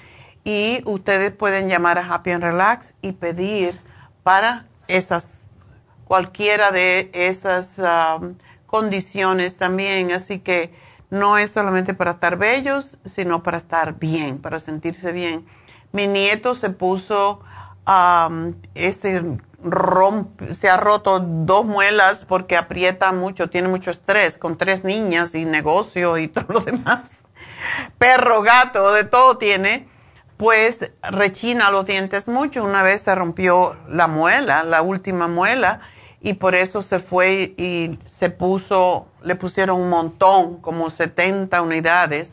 y ustedes pueden llamar a Happy and Relax y pedir para esas cualquiera de esas condiciones también. Así que no es solamente para estar bellos, sino para estar bien, para sentirse bien. Mi nieto se puso um, ese se ha roto dos muelas porque aprieta mucho, tiene mucho estrés con tres niñas y negocio y *laughs* todo lo demás. Perro, gato, de todo tiene pues rechina los dientes mucho. Una vez se rompió la muela, la última muela, y por eso se fue y se puso, le pusieron un montón, como 70 unidades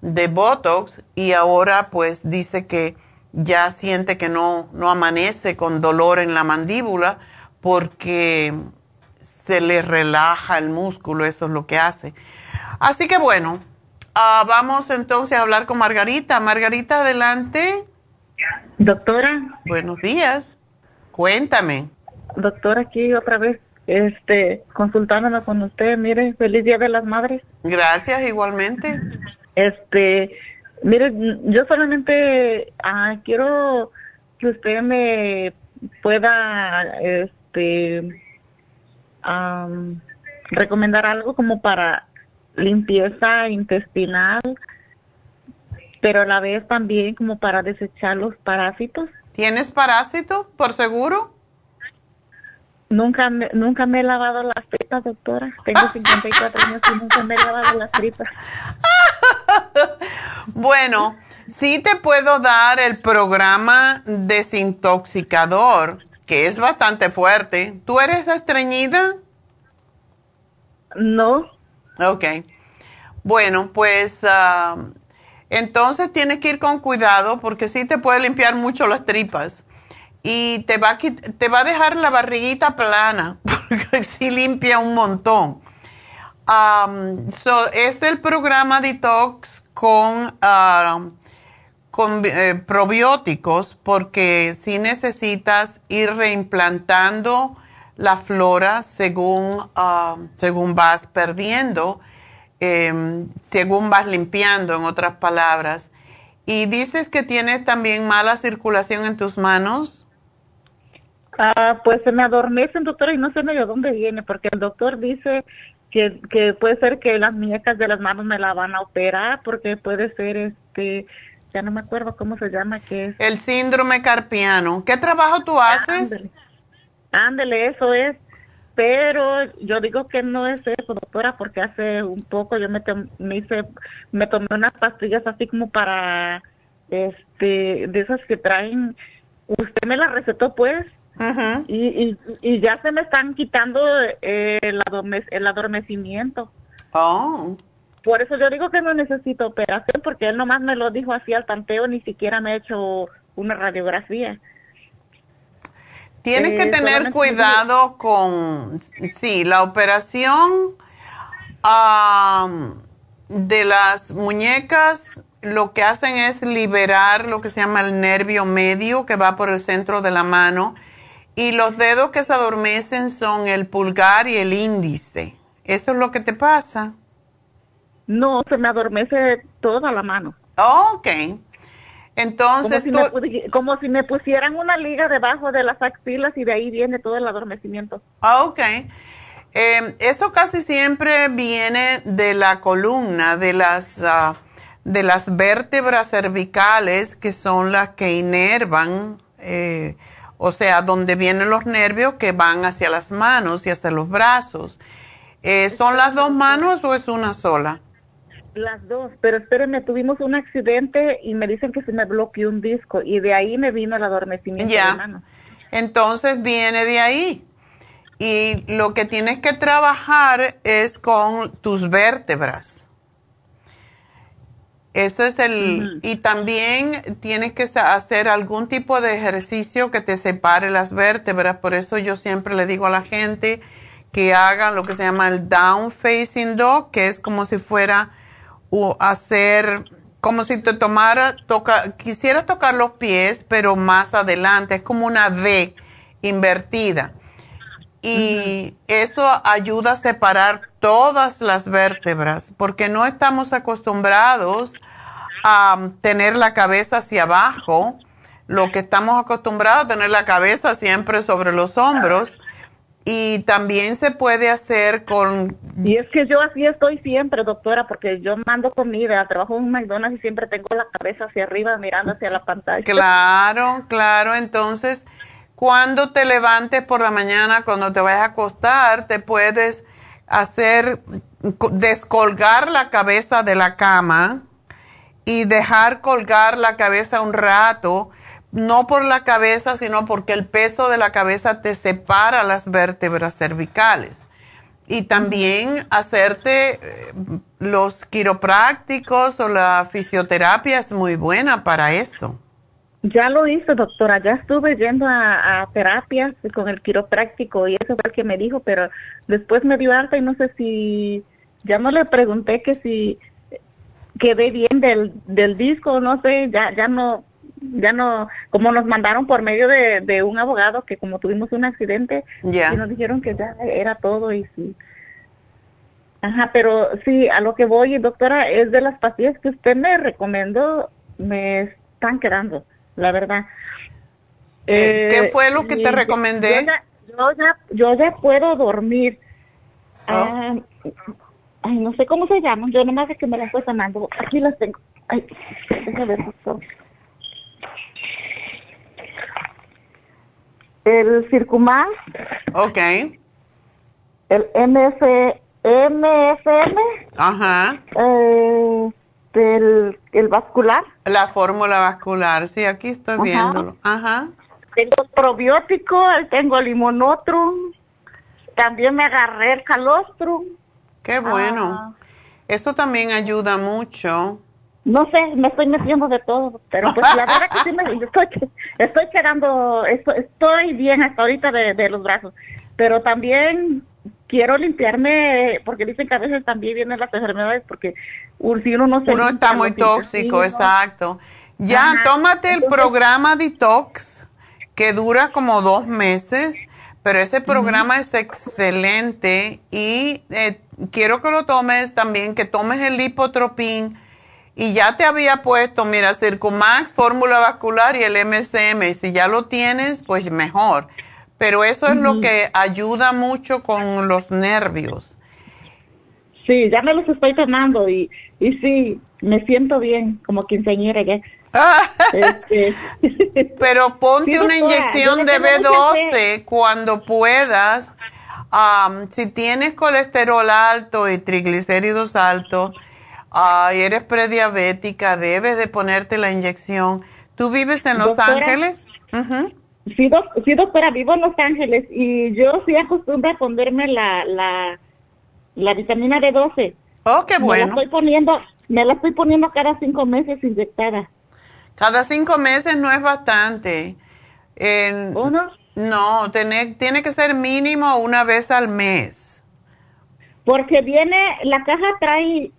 de Botox, y ahora pues dice que ya siente que no, no amanece con dolor en la mandíbula porque se le relaja el músculo, eso es lo que hace. Así que bueno, Ah, vamos entonces a hablar con Margarita. Margarita, adelante. Doctora. Buenos días. Cuéntame. Doctora, aquí otra vez, este, consultándome con usted. Mire, feliz Día de las Madres. Gracias, igualmente. Este, mire, yo solamente ah, quiero que usted me pueda, este, recomendar algo como para limpieza intestinal, pero a la vez también como para desechar los parásitos. ¿Tienes parásitos, por seguro? Nunca me, nunca me he lavado las tripas, doctora. Tengo *laughs* 54 años y nunca me he lavado las tripas. *laughs* bueno, sí te puedo dar el programa desintoxicador, que es bastante fuerte. ¿Tú eres estreñida? No. Ok. Bueno, pues ah, entonces tienes que ir con cuidado porque sí te puede limpiar mucho las tripas y te va a, te va a dejar la barriguita plana *laughs* porque sí limpia un montón. es el programa Detox con, eh, probióticos porque si necesitas ir reimplantando la flora según, ah, según vas perdiendo, em, según vas limpiando, en otras palabras. Y dices que tienes también mala circulación en tus manos. Ah, pues se me adormecen, doctora, y no sé de dónde viene, porque el doctor dice que, que puede ser que las muñecas de las manos me la van a operar, porque puede ser, este, ya no me acuerdo cómo se llama, que es... El síndrome carpiano. ¿Qué trabajo tú haces? Ándele, eso es. Pero yo digo que no es eso, doctora, porque hace un poco yo me, me hice, me tomé unas pastillas así como para, este, de esas que traen, usted me las recetó pues, y, y, ya se me están quitando el, el adormecimiento. Oh. Por eso yo digo que no necesito operación, porque él nomás me lo dijo así al tanteo, ni siquiera me ha hecho una radiografía. Tienes que Eh, tener cuidado con, sí, la operación am, de las muñecas lo que hacen es liberar lo que se llama el nervio medio que va por el centro de la mano y los dedos que se adormecen son el pulgar y el índice. ¿Eso es lo que te pasa? No, se me adormece toda la mano. Ok. Como Entonces si, tú... me, pu- como si me pusieran una liga debajo de las axilas y de ahí viene todo el adormecimiento. Ah, Ok. Eh, eso casi siempre viene de la columna, de las, ah, de las vértebras cervicales, que son las que inervan, eh, o sea, donde vienen los nervios que van hacia las manos y hacia los brazos. Eh, ¿Son las dos manos o es una sola? Las dos, pero espérenme, tuvimos un accidente y me dicen que se me bloqueó un disco y de ahí me vino el adormecimiento de Ya. mano. Entonces viene de ahí. Y lo que tienes que trabajar es con tus vértebras. Eso es el... Y también tienes que hacer algún tipo de ejercicio que te separe las vértebras. Por eso yo siempre le digo a la gente que hagan lo que se llama el down facing dog, que es como si fuera u- hacer, como si te tomara, toca, quisiera tocar los pies, pero más adelante, es como una V invertida. Y eso ayuda a separar todas las vértebras, porque no estamos acostumbrados a tener la cabeza hacia abajo. Lo que estamos acostumbrados a tener la cabeza siempre sobre los hombros. Y también se puede hacer con... Y es que yo así estoy siempre, doctora, porque yo mando comida, trabajo en un McDonald's y siempre tengo la cabeza hacia arriba mirando hacia la pantalla. Claro, claro. Entonces, cuando te levantes por la mañana, cuando te vayas a acostar, te puedes hacer, co- descolgar la cabeza de la cama y dejar colgar la cabeza un rato, no por la cabeza, sino porque el peso de la cabeza te separa las vértebras cervicales. Y también hacerte eh, los quiroprácticos o la fisioterapia es muy buena para eso. Ya lo hice, doctora, ya estuve yendo a, a terapias con el quiropráctico y eso fue el que me dijo, pero después me dio alta y no sé si, ya no le pregunté que si quedé bien del, del disco, no sé, ya, ya no, ya no, como nos mandaron por medio de, de un abogado que como tuvimos un accidente Ya. y nos dijeron que ya era todo y sí. Ajá, pero sí, a lo que voy, doctora, es de las pastillas que usted me recomendó, me están quedando, la verdad. Eh, ¿qué fue lo que te recomendé? Yo ya, yo ya, yo ya puedo dormir. Oh. Ah, ay, no sé cómo se llaman, yo nomás es que me las estoy tomando. Aquí las tengo. Ay, déjame ver. El Circumax, Ok. el MF, MFM, Ajá. eh, el, el vascular, La fórmula vascular, sí, aquí estoy Ajá. viéndolo. Ajá. tengo probiótico, tengo limonotrum, también me agarré el calostrum. Qué bueno. Ah. Eso también ayuda mucho. No sé, me estoy metiendo de todo, pero pues la verdad que sí me *laughs* estoy, estoy quedando, estoy, estoy bien hasta ahorita de, de los brazos, pero también quiero limpiarme, porque dicen que a veces también vienen las enfermedades, porque si uno no se Uno está muy tóxico, exacto. Ya, Ajá. tómate el Entonces- programa Detox, que dura como dos meses, pero ese programa es excelente y eh, quiero que lo tomes también, que tomes el lipotropín y ya te había puesto, mira, Circumax, fórmula vascular y el MSM, si ya lo tienes, pues mejor. Pero eso es lo que ayuda mucho con los nervios. Sí, ya me los estoy tomando y, y sí, me siento bien, como quinceañera ya. *laughs* Este, *laughs* Pero ponte Sí, una inyección de le tengo mucha B12 cuando puedas. Am, si tienes colesterol alto y triglicéridos altos y eres prediabética, debes de ponerte la inyección. ¿Tú vives en Los. Ángeles? Sí, doc- sí, doctora, vivo en Los Ángeles y yo sí acostumbro a ponerme la, la, la vitamina B12. Oh, qué Me bueno. la estoy poniendo, me la estoy poniendo cada cinco meses inyectada. Cada cinco meses no es bastante. En- ¿Uno? No, tiene, tiene que ser mínimo una vez al mes. Porque viene, la caja trae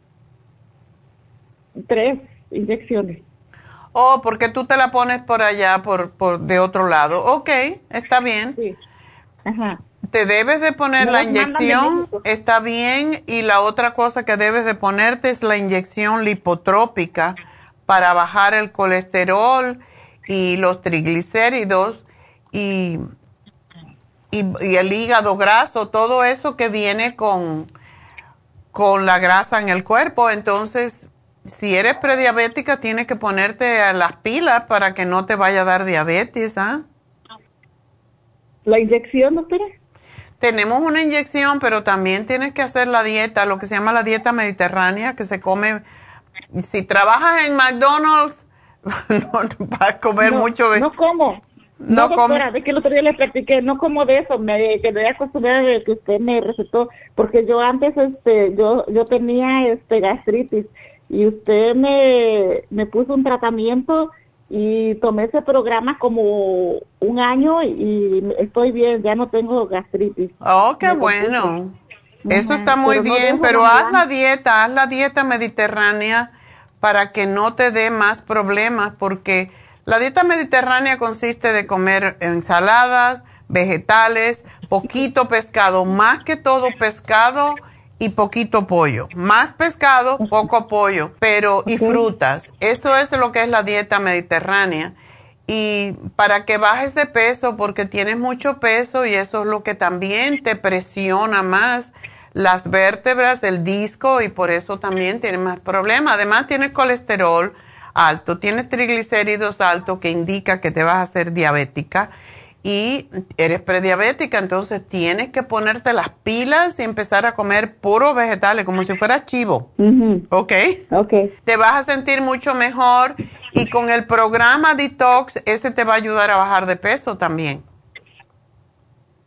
tres inyecciones. Oh, porque tú te la pones por allá, por, por de otro lado. Ok, está bien. Sí. Ajá. Te debes de poner Me la inyección, está bien. Y la otra cosa que debes de ponerte es la inyección lipotrópica para bajar el colesterol y los triglicéridos y, y, y el hígado graso, todo eso que viene con, con la grasa en el cuerpo. Entonces, si eres prediabética, tienes que ponerte a las pilas para que no te vaya a dar diabetes, ¿ah? ¿La inyección, doctora? Tenemos una inyección, pero también tienes que hacer la dieta, lo que se llama la dieta mediterránea, que se come. Si trabajas en McDonald's, *laughs* no vas a comer no, mucho. No como. No No, doctora, comes. de que el otro día le platiqué, no como de eso, me quedé acostumbrada de que usted me recetó, porque yo antes, este, yo, yo tenía, este, gastritis, y usted me, me puso un tratamiento y tomé ese programa como un año y estoy bien, ya no tengo gastritis. Oh, qué Me bueno. Eso está muy pero bien, pero haz la dieta, haz la dieta mediterránea para que no te dé más problemas, porque la dieta mediterránea consiste de comer ensaladas, vegetales, poquito pescado, más que todo pescado y poquito pollo. Más pescado, poco pollo, pero y frutas. Eso es lo que es la dieta mediterránea. Y para que bajes de peso, porque tienes mucho peso y eso es lo que también te presiona más las vértebras, el disco y por eso también tienes más problemas. Además tienes colesterol alto, tienes triglicéridos altos que indica que te vas a hacer diabética y eres prediabética, entonces tienes que ponerte las pilas y empezar a comer puros vegetales como si fuera chivo, Ujú, ¿ok? Ok, te vas a sentir mucho mejor y con el programa Detox, ese te va a ayudar a bajar de peso también.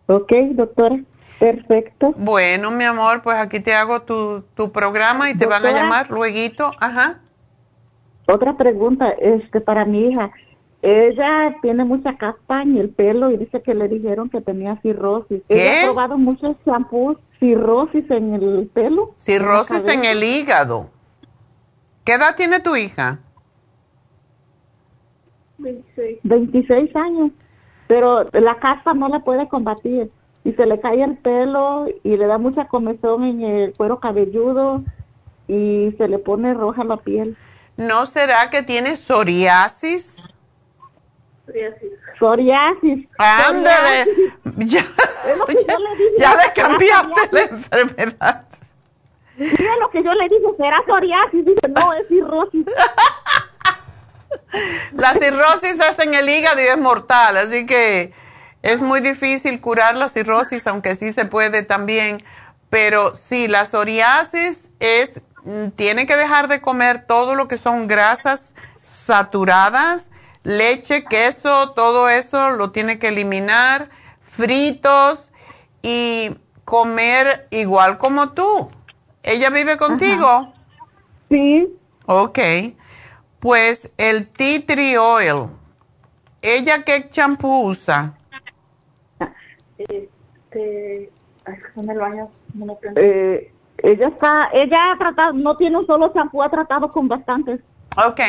ok, doctora, perfecto. Bueno, mi amor, pues aquí te hago tu, tu programa y te van a llamar luego. Ajá. Otra pregunta, este, para mi hija. Ella tiene mucha caspa en el pelo y dice que le dijeron que tenía cirrosis. ¿Qué? Ella ha probado muchos shampoos, cirrosis en el pelo. Cirrosis en el hígado. ¿Qué edad tiene tu hija? 26 años, pero la caspa no la puede combatir y se le cae el pelo y le da mucha comezón en el cuero cabelludo y se le pone roja la piel. ¿No será que tiene psoriasis? Psoriasis. Ándale. Ya, dije. ya le cambiaste la psoriasis. enfermedad. Mira lo que yo le dije, será psoriasis. Dice, no, es cirrosis. La cirrosis es en el hígado y es mortal, así que es muy difícil curar la cirrosis, aunque sí se puede también. Pero sí, la psoriasis es, tiene que dejar de comer todo lo que son grasas saturadas, leche, queso, todo eso lo tiene que eliminar, fritos y comer igual como tú. ¿Ella vive contigo? Sí, Ok. Pues el tea tree oil. ¿Ella qué champú usa? Este, ay, en el baño, no lo. Eh, ella está, ella ha tratado, no tiene un solo champú, ha tratado con bastantes. Ok.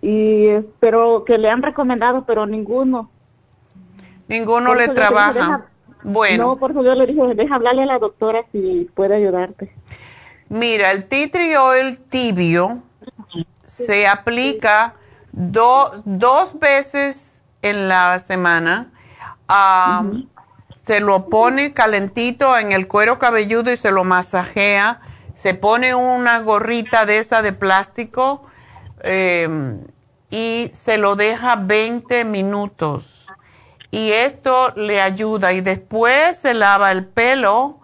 Y, pero que le han recomendado, pero ninguno. Ninguno le trabaja. deja- Bueno, No, por eso yo le dije, deja hablarle a la doctora si puede ayudarte. mira, el tea tree oil tibio se aplica do- dos veces en la semana. Se lo pone calentito en el cuero cabelludo y se lo masajea. Se pone una gorrita de esa de plástico eh, y se lo deja 20 minutos. Y esto le ayuda. Y después se lava el pelo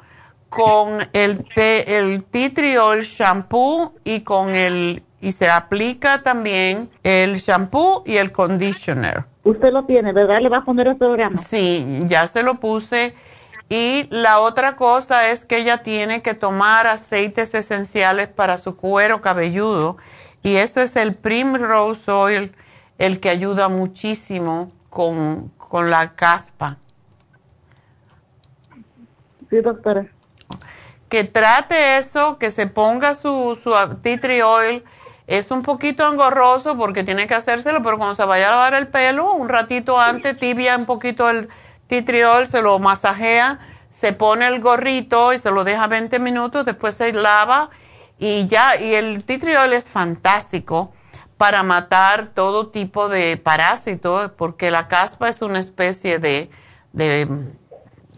con el, te- el tea shampoo y con el y se aplica también el shampoo y el conditioner. Usted lo tiene, ¿verdad? Le va a poner el programa. Sí, ya se lo puse Y la otra cosa es que ella tiene que tomar aceites esenciales para su cuero cabelludo. Y ese es el Primrose Oil, el que ayuda muchísimo con, con la caspa. Sí, doctora. Que trate eso, que se ponga su, su tea tree oil. Es un poquito engorroso porque tiene que hacérselo, pero cuando se vaya a lavar el pelo, un ratito antes, tibia un poquito el titriol, se lo masajea, se pone el gorrito y se lo deja 20 minutos, después se lava y ya, y el titriol es fantástico para matar todo tipo de parásitos, porque la caspa es una especie de, de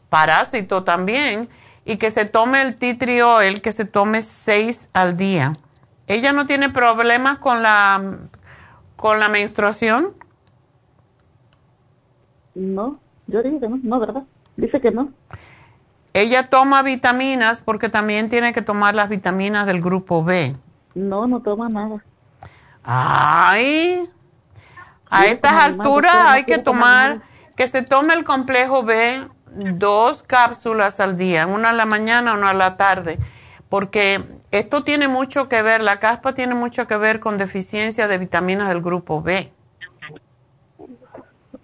parásito también, y que se tome el titriol, que se tome seis al día. ¿Ella no tiene problemas con la, con la menstruación? No. Yo dije que no, no, ¿verdad? Dice que no. Ella toma vitaminas porque también tiene que tomar las vitaminas del grupo B. No, no toma nada. Ay, a estas alturas hay que tomar, que se tome el complejo B dos cápsulas al día, una a la mañana, una a la tarde, porque esto tiene mucho que ver, la caspa tiene mucho que ver con deficiencia de vitaminas del grupo B.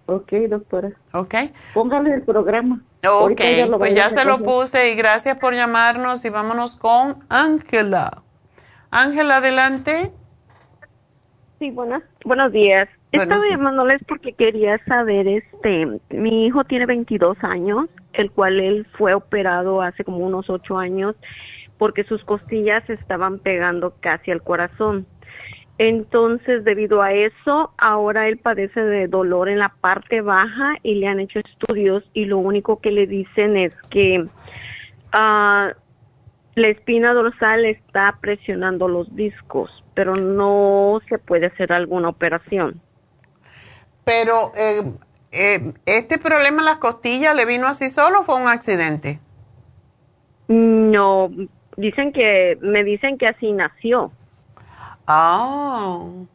Ok, doctora. Ok. Póngale el programa. Ok, pues ya se lo puse y gracias por llamarnos y vámonos con Ángela. Ángela, adelante. Sí, buenas, buenos días. Estaba llamándoles porque quería saber, este, mi hijo tiene 22 años, el cual él fue operado hace como unos 8 años porque sus costillas estaban pegando casi al corazón. Entonces, debido a eso, ahora él padece de dolor en la parte baja y le han hecho estudios y lo único que le dicen es que ah, la espina dorsal está presionando los discos, pero no se puede hacer alguna operación. Pero, eh, eh, ¿este problema en las costillas le vino así solo o fue un accidente? No, dicen que, me dicen que así nació. Oh.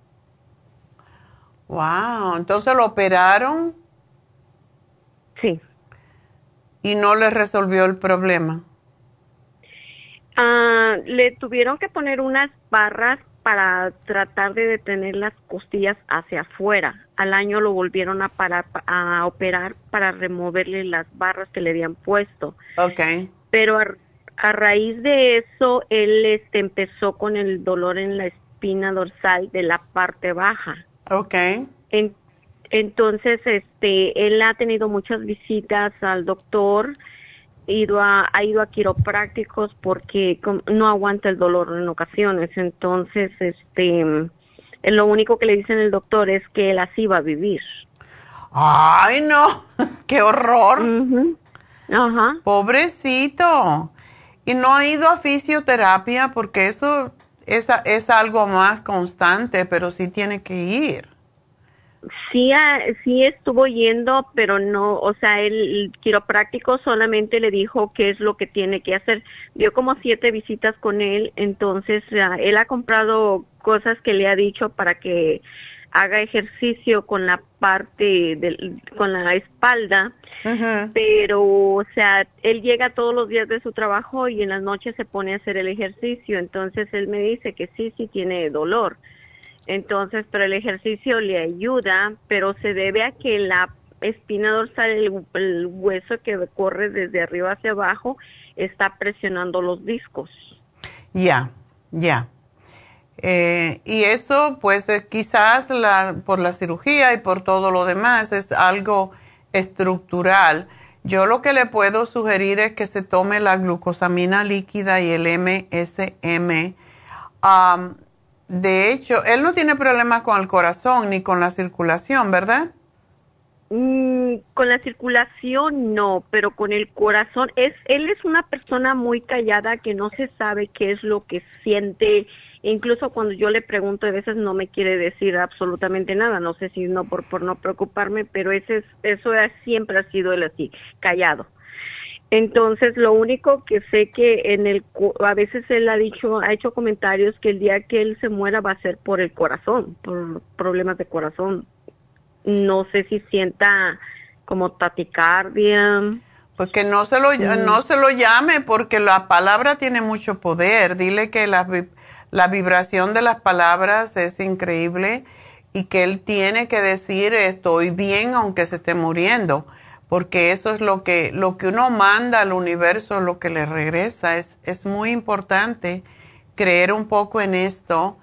Wow. Entonces lo operaron. Sí. Y no le resolvió el problema. Ah, le tuvieron que poner unas barras para tratar de detener las costillas hacia afuera. Al año lo volvieron a parar a operar para removerle las barras que le habían puesto. Okay. Pero a, raíz de eso él este empezó con el dolor en la espina dorsal de la parte baja. Ok. entonces, este, él ha tenido muchas visitas al doctor, ido a, ha ido a quiroprácticos porque no aguanta el dolor en ocasiones. Entonces, este, lo único que le dicen el doctor es que él así va a vivir. Ay, no, *laughs* qué horror. Ajá. Pobrecito. Y no ha ido a fisioterapia porque eso es, es algo más constante, pero sí tiene que ir. Sí, ah, sí estuvo yendo, pero no, o sea, el, quiropráctico solamente le dijo qué es lo que tiene que hacer. Dio como siete visitas con él, entonces ah, él ha comprado cosas que le ha dicho para que haga ejercicio con la parte del, con la espalda, pero o sea, él llega todos los días de su trabajo y en las noches se pone a hacer el ejercicio, entonces él me dice que sí, sí tiene dolor. Entonces, pero el ejercicio le ayuda, pero se debe a que la espina dorsal, el, hueso que corre desde arriba hacia abajo, está presionando los discos. Ya, ya. Eh, y eso, pues eh, quizás la, por la cirugía y por todo lo demás es algo estructural. Yo lo que le puedo sugerir es que se tome la glucosamina líquida y el MSM. de hecho, él no tiene problemas con el corazón ni con la circulación, ¿verdad? Mm, con la circulación no, pero con el corazón es él es una persona muy callada que no se sabe qué es lo que siente incluso cuando yo le pregunto a veces no me quiere decir absolutamente nada, no sé si no por, por no preocuparme, pero ese eso siempre ha sido él así, callado. Entonces, lo único que sé que en el a veces él ha dicho, ha hecho comentarios que el día que él se muera va a ser por el corazón, por problemas de corazón. No sé si sienta como taticardia Pues que no se lo, no se lo llame porque la palabra tiene mucho poder. Dile que la, la vibración de las palabras es increíble y que él tiene que decir estoy bien aunque se esté muriendo, porque eso es lo que, lo que uno manda al universo, lo que le regresa. Es, es muy importante creer un poco en esto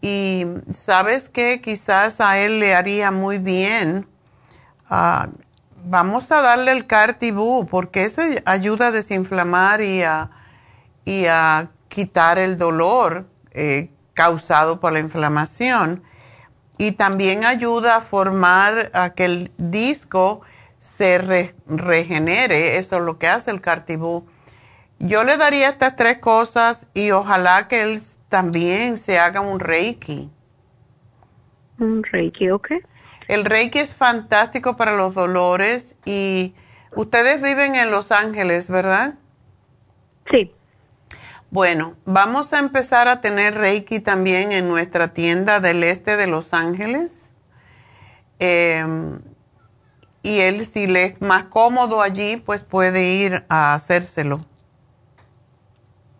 y sabes que quizás a él le haría muy bien. Ah, vamos a darle el Cartibú porque eso ayuda a desinflamar y a, y a quitar el dolor eh, causado por la inflamación y también ayuda a formar a que el disco se regenere, eso es lo que hace el cartibú. Yo le daría estas tres cosas y ojalá que él también se haga un reiki. Un reiki, ok. El reiki es fantástico para los dolores y ustedes viven en Los Ángeles, ¿verdad? Sí. Bueno, vamos a empezar a tener Reiki también en nuestra tienda del este de Los Ángeles. Em, y él, si le es más cómodo allí, pues puede ir a hacérselo.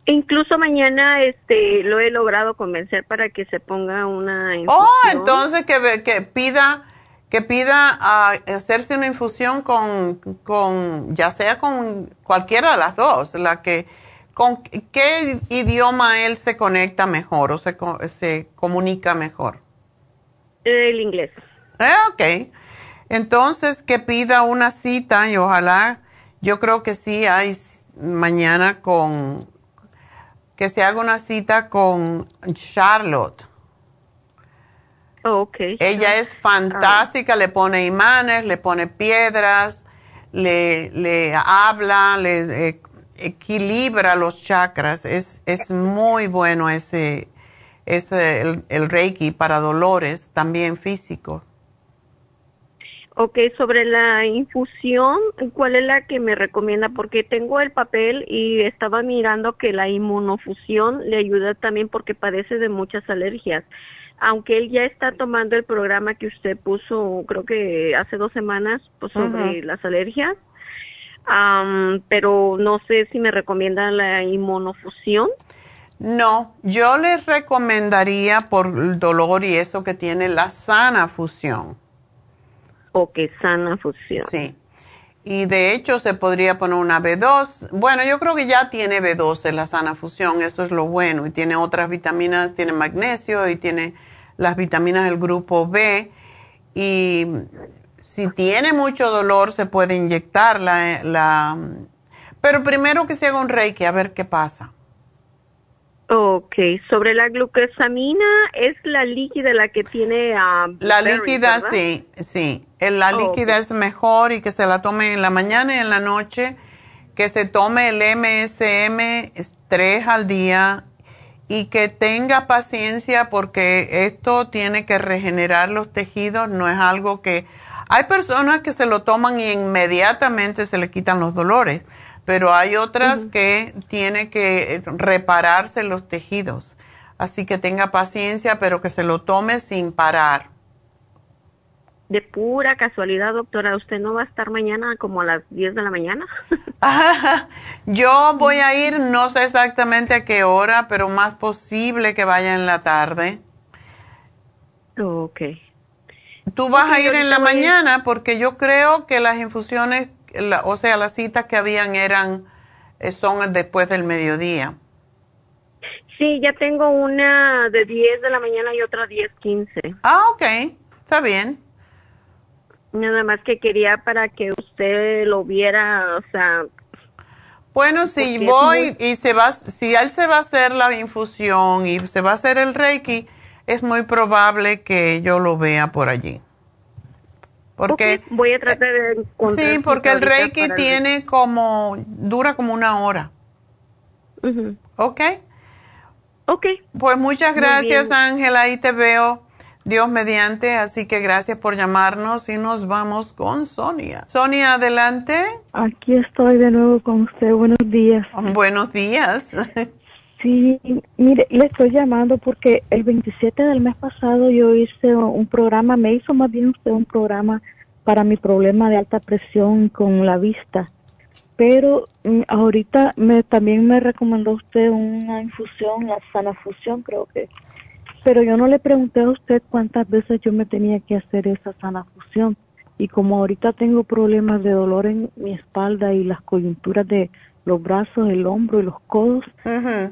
Incluso mañana este lo he logrado convencer para que se ponga una infusión. Oh, entonces que, que pida que pida a hacerse una infusión con, con ya sea con cualquiera de las dos, la que ¿Con qué idioma él se conecta mejor o se, se comunica mejor? El inglés. Ah, ok. Entonces, que pida una cita y ojalá, yo creo que sí hay mañana con, que se haga una cita con Charlotte. Oh, ok. Ella es fantástica, le pone imanes, le pone piedras, le, le habla, le eh, equilibra los chakras. Es, es muy bueno ese, ese el, Reiki para dolores también físicos. Ok, sobre la infusión, ¿cuál es la que me recomienda? Porque tengo el papel y estaba mirando que la inmunofusión le ayuda también porque padece de muchas alergias. Aunque él ya está tomando el programa que usted puso, creo que hace dos semanas, pues, sobre las alergias, pero no sé si me recomiendan la inmunofusión. No, yo les recomendaría por el dolor y eso que tiene la sana fusión. O que sana fusión. Sí. Y de hecho se podría poner una B2. Bueno, yo creo que ya tiene B2 en la sana fusión, eso es lo bueno. Y tiene otras vitaminas, tiene magnesio y tiene las vitaminas del grupo B. Y si tiene mucho dolor, se puede inyectar la, la, Pero primero que se haga un reiki, a ver qué pasa. Ok, sobre la glucosamina, ¿es la líquida la que tiene a La líquida, sí, sí. La líquida es mejor y que se la tome en la mañana y en la noche, que se tome el MSM tres al día y que tenga paciencia porque esto tiene que regenerar los tejidos, no es algo que hay personas que se lo toman y inmediatamente se le quitan los dolores, pero hay otras que tiene que repararse los tejidos. Así que tenga paciencia, pero que se lo tome sin parar. De pura casualidad, doctora, ¿usted no va a estar mañana como a las 10 de la mañana? *laughs* Yo voy a ir, no sé exactamente a qué hora, pero más posible que vaya en la tarde. Ok. Tú vas a ir en la mañana porque yo creo que las infusiones, o sea, las citas que habían eran, eh, son después del mediodía. Sí, ya tengo una de 10 de la mañana y otra 10, 15. Ah, ok, está bien. Nada más que quería para que usted lo viera, o sea... Bueno, si voy y se va, si él se va a hacer la infusión y se va a hacer el Reiki, es muy probable que yo lo vea por allí. Porque voy a tratar de encontrar Sí, porque el Reiki tiene como dura como una hora. ¿Ok? Ok. Pues muchas gracias, Ángela, ahí te veo. Dios mediante, así que gracias por llamarnos y nos vamos con Sonia. Sonia, adelante. Aquí estoy de nuevo con usted. Buenos días. Buenos días. *laughs* Sí, mire, le estoy llamando porque el 27 del mes pasado yo hice un programa, me hizo más bien usted un programa para mi problema de alta presión con la vista. pero mm, ahorita me también me recomendó usted una infusión, la sana fusión, creo que. Pero yo no le pregunté a usted cuántas veces yo me tenía que hacer esa sana fusión. Y como ahorita tengo problemas de dolor en mi espalda y las coyunturas de los brazos, el hombro y los codos,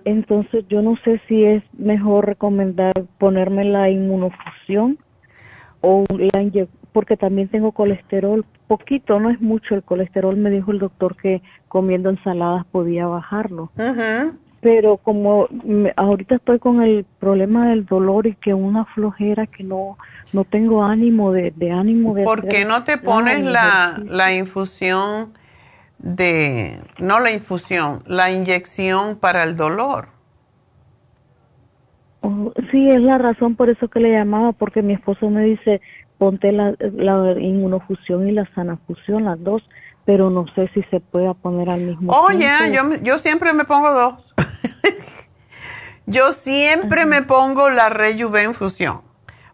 entonces yo no sé si es mejor recomendar ponerme la inmunofusión o la inyección porque también tengo colesterol, poquito, no es mucho el colesterol, me dijo el doctor que comiendo ensaladas podía bajarlo. Pero como ahorita estoy con el problema del dolor y que una flojera que no no tengo ánimo de, ánimo de... ¿Por qué no te pones la, la infusión de, no la infusión, la inyección para el dolor? Oh, sí, es la razón por eso que le llamaba, porque mi esposo me dice, ponte la, la inmunofusión y la sanafusión, las dos, pero no sé si se puede poner al mismo tiempo. Oye, yo, yo siempre me pongo dos. *laughs* yo siempre me pongo la Rejuven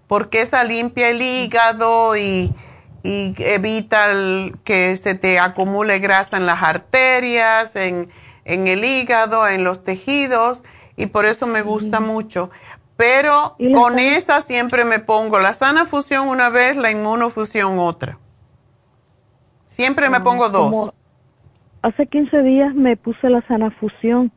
porque esa limpia el hígado y, y evita que se te acumule grasa en las arterias, en, en el hígado, en los tejidos, y por eso me gusta mucho. Pero con esa siempre me pongo la sana fusión una vez, la inmunofusión otra. Siempre me ah, pongo dos. Hace 15 días me puse la sana fusión.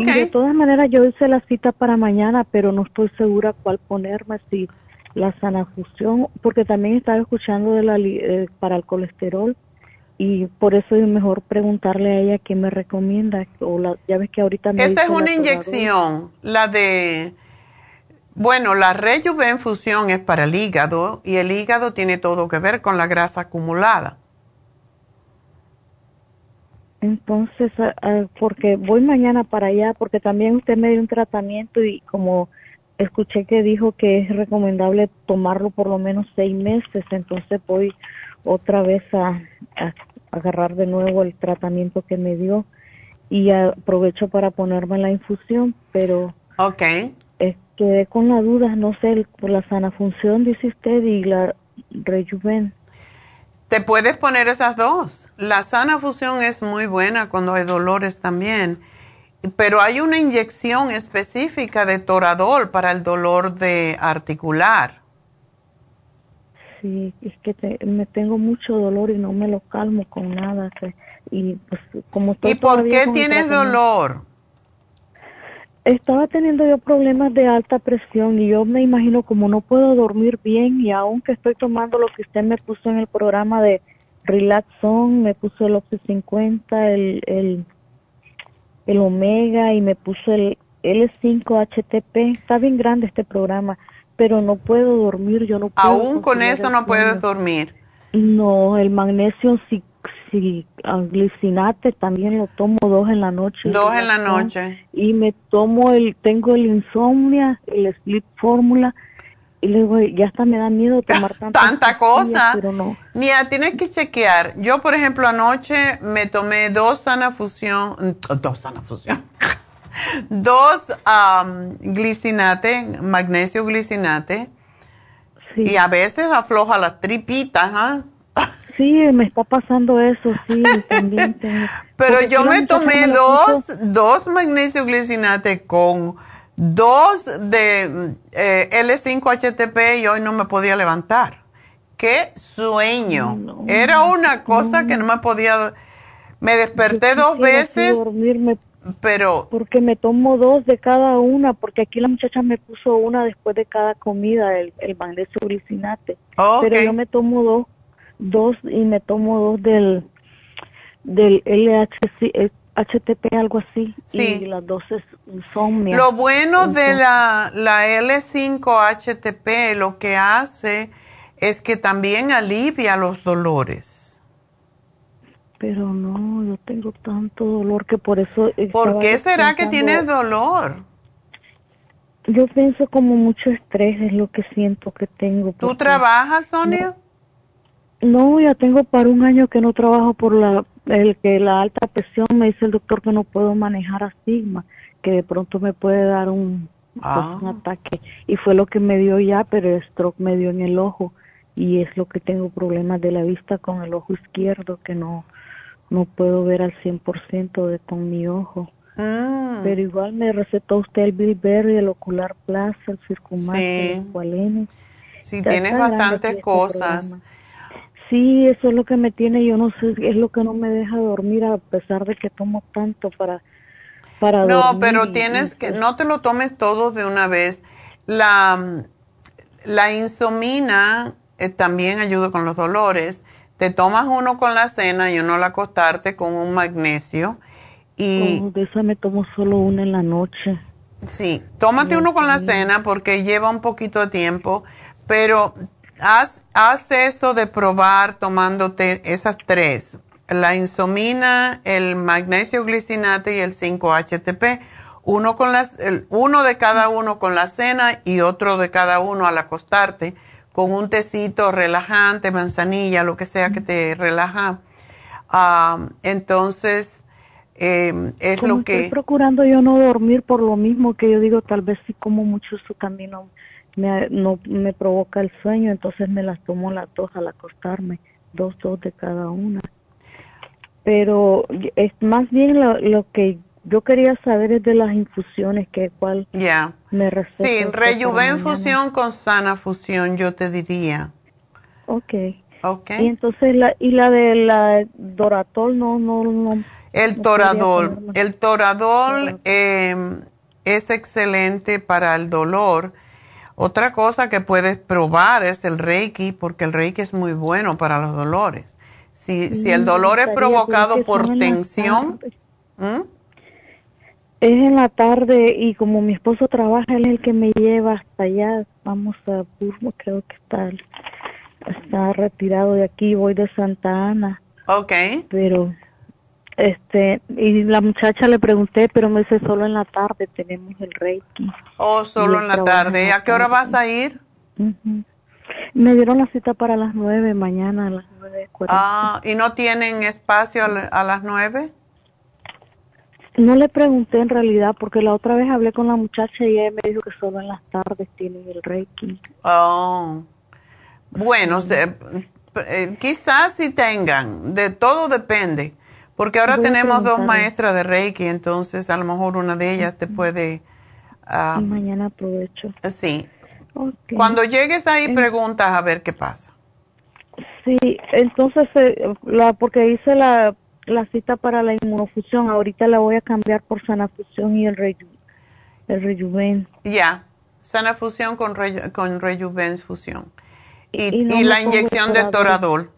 Y de todas maneras yo hice la cita para mañana, pero no estoy segura cuál ponerme, si la sana fusión, porque también estaba escuchando de la, eh, para el colesterol y por eso es mejor preguntarle a ella qué me recomienda. O la, ya ves que ahorita me Esa es una inyección, la de bueno, la Rejuvenfusión es para el hígado y el hígado tiene todo que ver con la grasa acumulada. Entonces, porque voy mañana para allá, porque también usted me dio un tratamiento y como escuché que dijo que es recomendable tomarlo por lo menos seis meses, entonces voy otra vez a, a agarrar de nuevo el tratamiento que me dio y aprovecho para ponerme la infusión, pero okay quedé con la duda, no sé, por la sana función, dice usted, y la rejuven. Te puedes poner esas dos. La sana fusión es muy buena cuando hay dolores también, pero hay una inyección específica de toradol para el dolor de articular. Sí, es que me tengo mucho dolor y no me lo calmo con nada. y pues, como ¿Y por qué tienes dolor? Estaba teniendo yo problemas de alta presión y yo me imagino como no puedo dormir bien y aunque estoy tomando lo que usted me puso en el programa de Relaxon, me puso el Oxy 50, el, el, el Omega y me puso el L5-HTP. Está bien grande este programa, pero no puedo dormir, yo no puedo. Aún con eso no puedes dormir. No, el magnesio sí si glicinate también lo tomo dos en la noche. Dos en la noche. Y me tomo el, tengo el insomnia, el sleep fórmula, y luego ya hasta me da miedo tomar *laughs* tanta, tanta cosa. Pero no. Mira, tienes que chequear. Yo, por ejemplo, anoche me tomé dos sana fusión, dos sana fusión, *laughs* dos um, glicinate, magnesio glicinate, y a veces afloja las tripitas, ¿ah? *laughs* Sí, me está pasando eso, sí, también. Pero yo me tomé dos, dos magnesio glicinate con dos de eh, L5-HTP y hoy no me podía levantar. ¡Qué sueño! Era una cosa que no me podía... Me desperté dos veces, dormirme pero... Porque me tomo dos de cada una, porque aquí la muchacha me puso una después de cada comida, el, el magnesio glicinate. Pero yo me tomo dos dos y me tomo dos del del LHC, HTP, algo así, sí. y las dos son Lo bueno de la, la L5-HTP lo que hace es que también alivia los dolores. Pero no, yo tengo tanto dolor que por eso... ¿Por qué será que tienes dolor? Yo pienso como mucho estrés es lo que siento que tengo. ¿Tú trabajas, Sonia? No, ya tengo para un año que no trabajo por la el que la alta presión me dice el doctor que no puedo manejar astigma, que de pronto me puede dar un, pues, un ah. ataque y fue lo que me dio ya, pero el stroke me dio en el ojo y es lo que tengo problemas de la vista con el ojo izquierdo que no no puedo ver al 100% de con mi ojo. Mm. Pero igual me recetó usted el Bilberry, el Ocular Plaza, el Circumax, Sí. el Esqualene. Sí, tienes bastantes este cosas. programa. Sí, eso es lo que me tiene, yo no sé, es lo que no me deja dormir a pesar de que tomo tanto para para No, dormir pero tienes que, no te lo tomes todo de una vez. La, la insomina eh, también ayuda con los dolores. Te tomas uno con la cena y uno al acostarte con un magnesio. Y Oh, de esa me tomo solo una en la noche. sí, tómate uno con la cena porque lleva un poquito de tiempo, pero haz, haz eso de probar tomándote esas tres. La insomina, el magnesio glicinate y el 5-HTP. Uno, con las, el- uno de cada uno con la cena y otro de cada uno al acostarte con un tecito relajante, manzanilla, lo que sea que te relaja. Entonces, eh, es Como lo estoy que... procurando yo no dormir por lo mismo que yo digo, tal vez si como mucho eso también no me, no me provoca el sueño, entonces me las tomo las dos al acostarme, dos, dos de cada una. Pero es más bien lo, lo que yo quería saber es de las infusiones, que cuál Ya. me receta. Sí, rejuven fusión con sana fusión, yo te diría. Ok. Ok. Y entonces la y la de la Doratol no no no El toradol. El toradol eh, es excelente para el dolor. Otra cosa que puedes probar es el Reiki, porque el Reiki es muy bueno para los dolores. Si, si el Mm, dolor es provocado por tensión. ¿Mm? Es en la tarde y como mi esposo trabaja, él es el que me lleva hasta allá. Vamos a Burmo, creo que está está retirado de aquí, voy de Santa Ana. ok. Pero este y la muchacha le pregunté, pero me dice solo en la tarde tenemos el Reiki. O solo en la tarde. ¿A qué hora vas a ir? Me dieron la cita para las nueve mañana a las nueve. Ah, ¿y no tienen espacio a, la- a las nueve? No le pregunté en realidad porque la otra vez hablé con la muchacha y ella me dijo que solo en las tardes tienen el Reiki. Oh. Bueno, se- eh, quizás si tengan, de todo depende, porque ahora Voy tenemos dos maestras de Reiki, entonces a lo mejor una de ellas te puede... ah, Y mañana aprovecho. sí. Ok. Cuando llegues ahí preguntas a ver qué pasa. Sí, entonces, eh, la, porque hice la, la cita para la inmunofusión, ahorita la voy a cambiar por sanafusión y el, reju, el rejuven. Ya, sana fusión con, re, con Rejuven fusión. Y, Y no y la inyección de Toradol.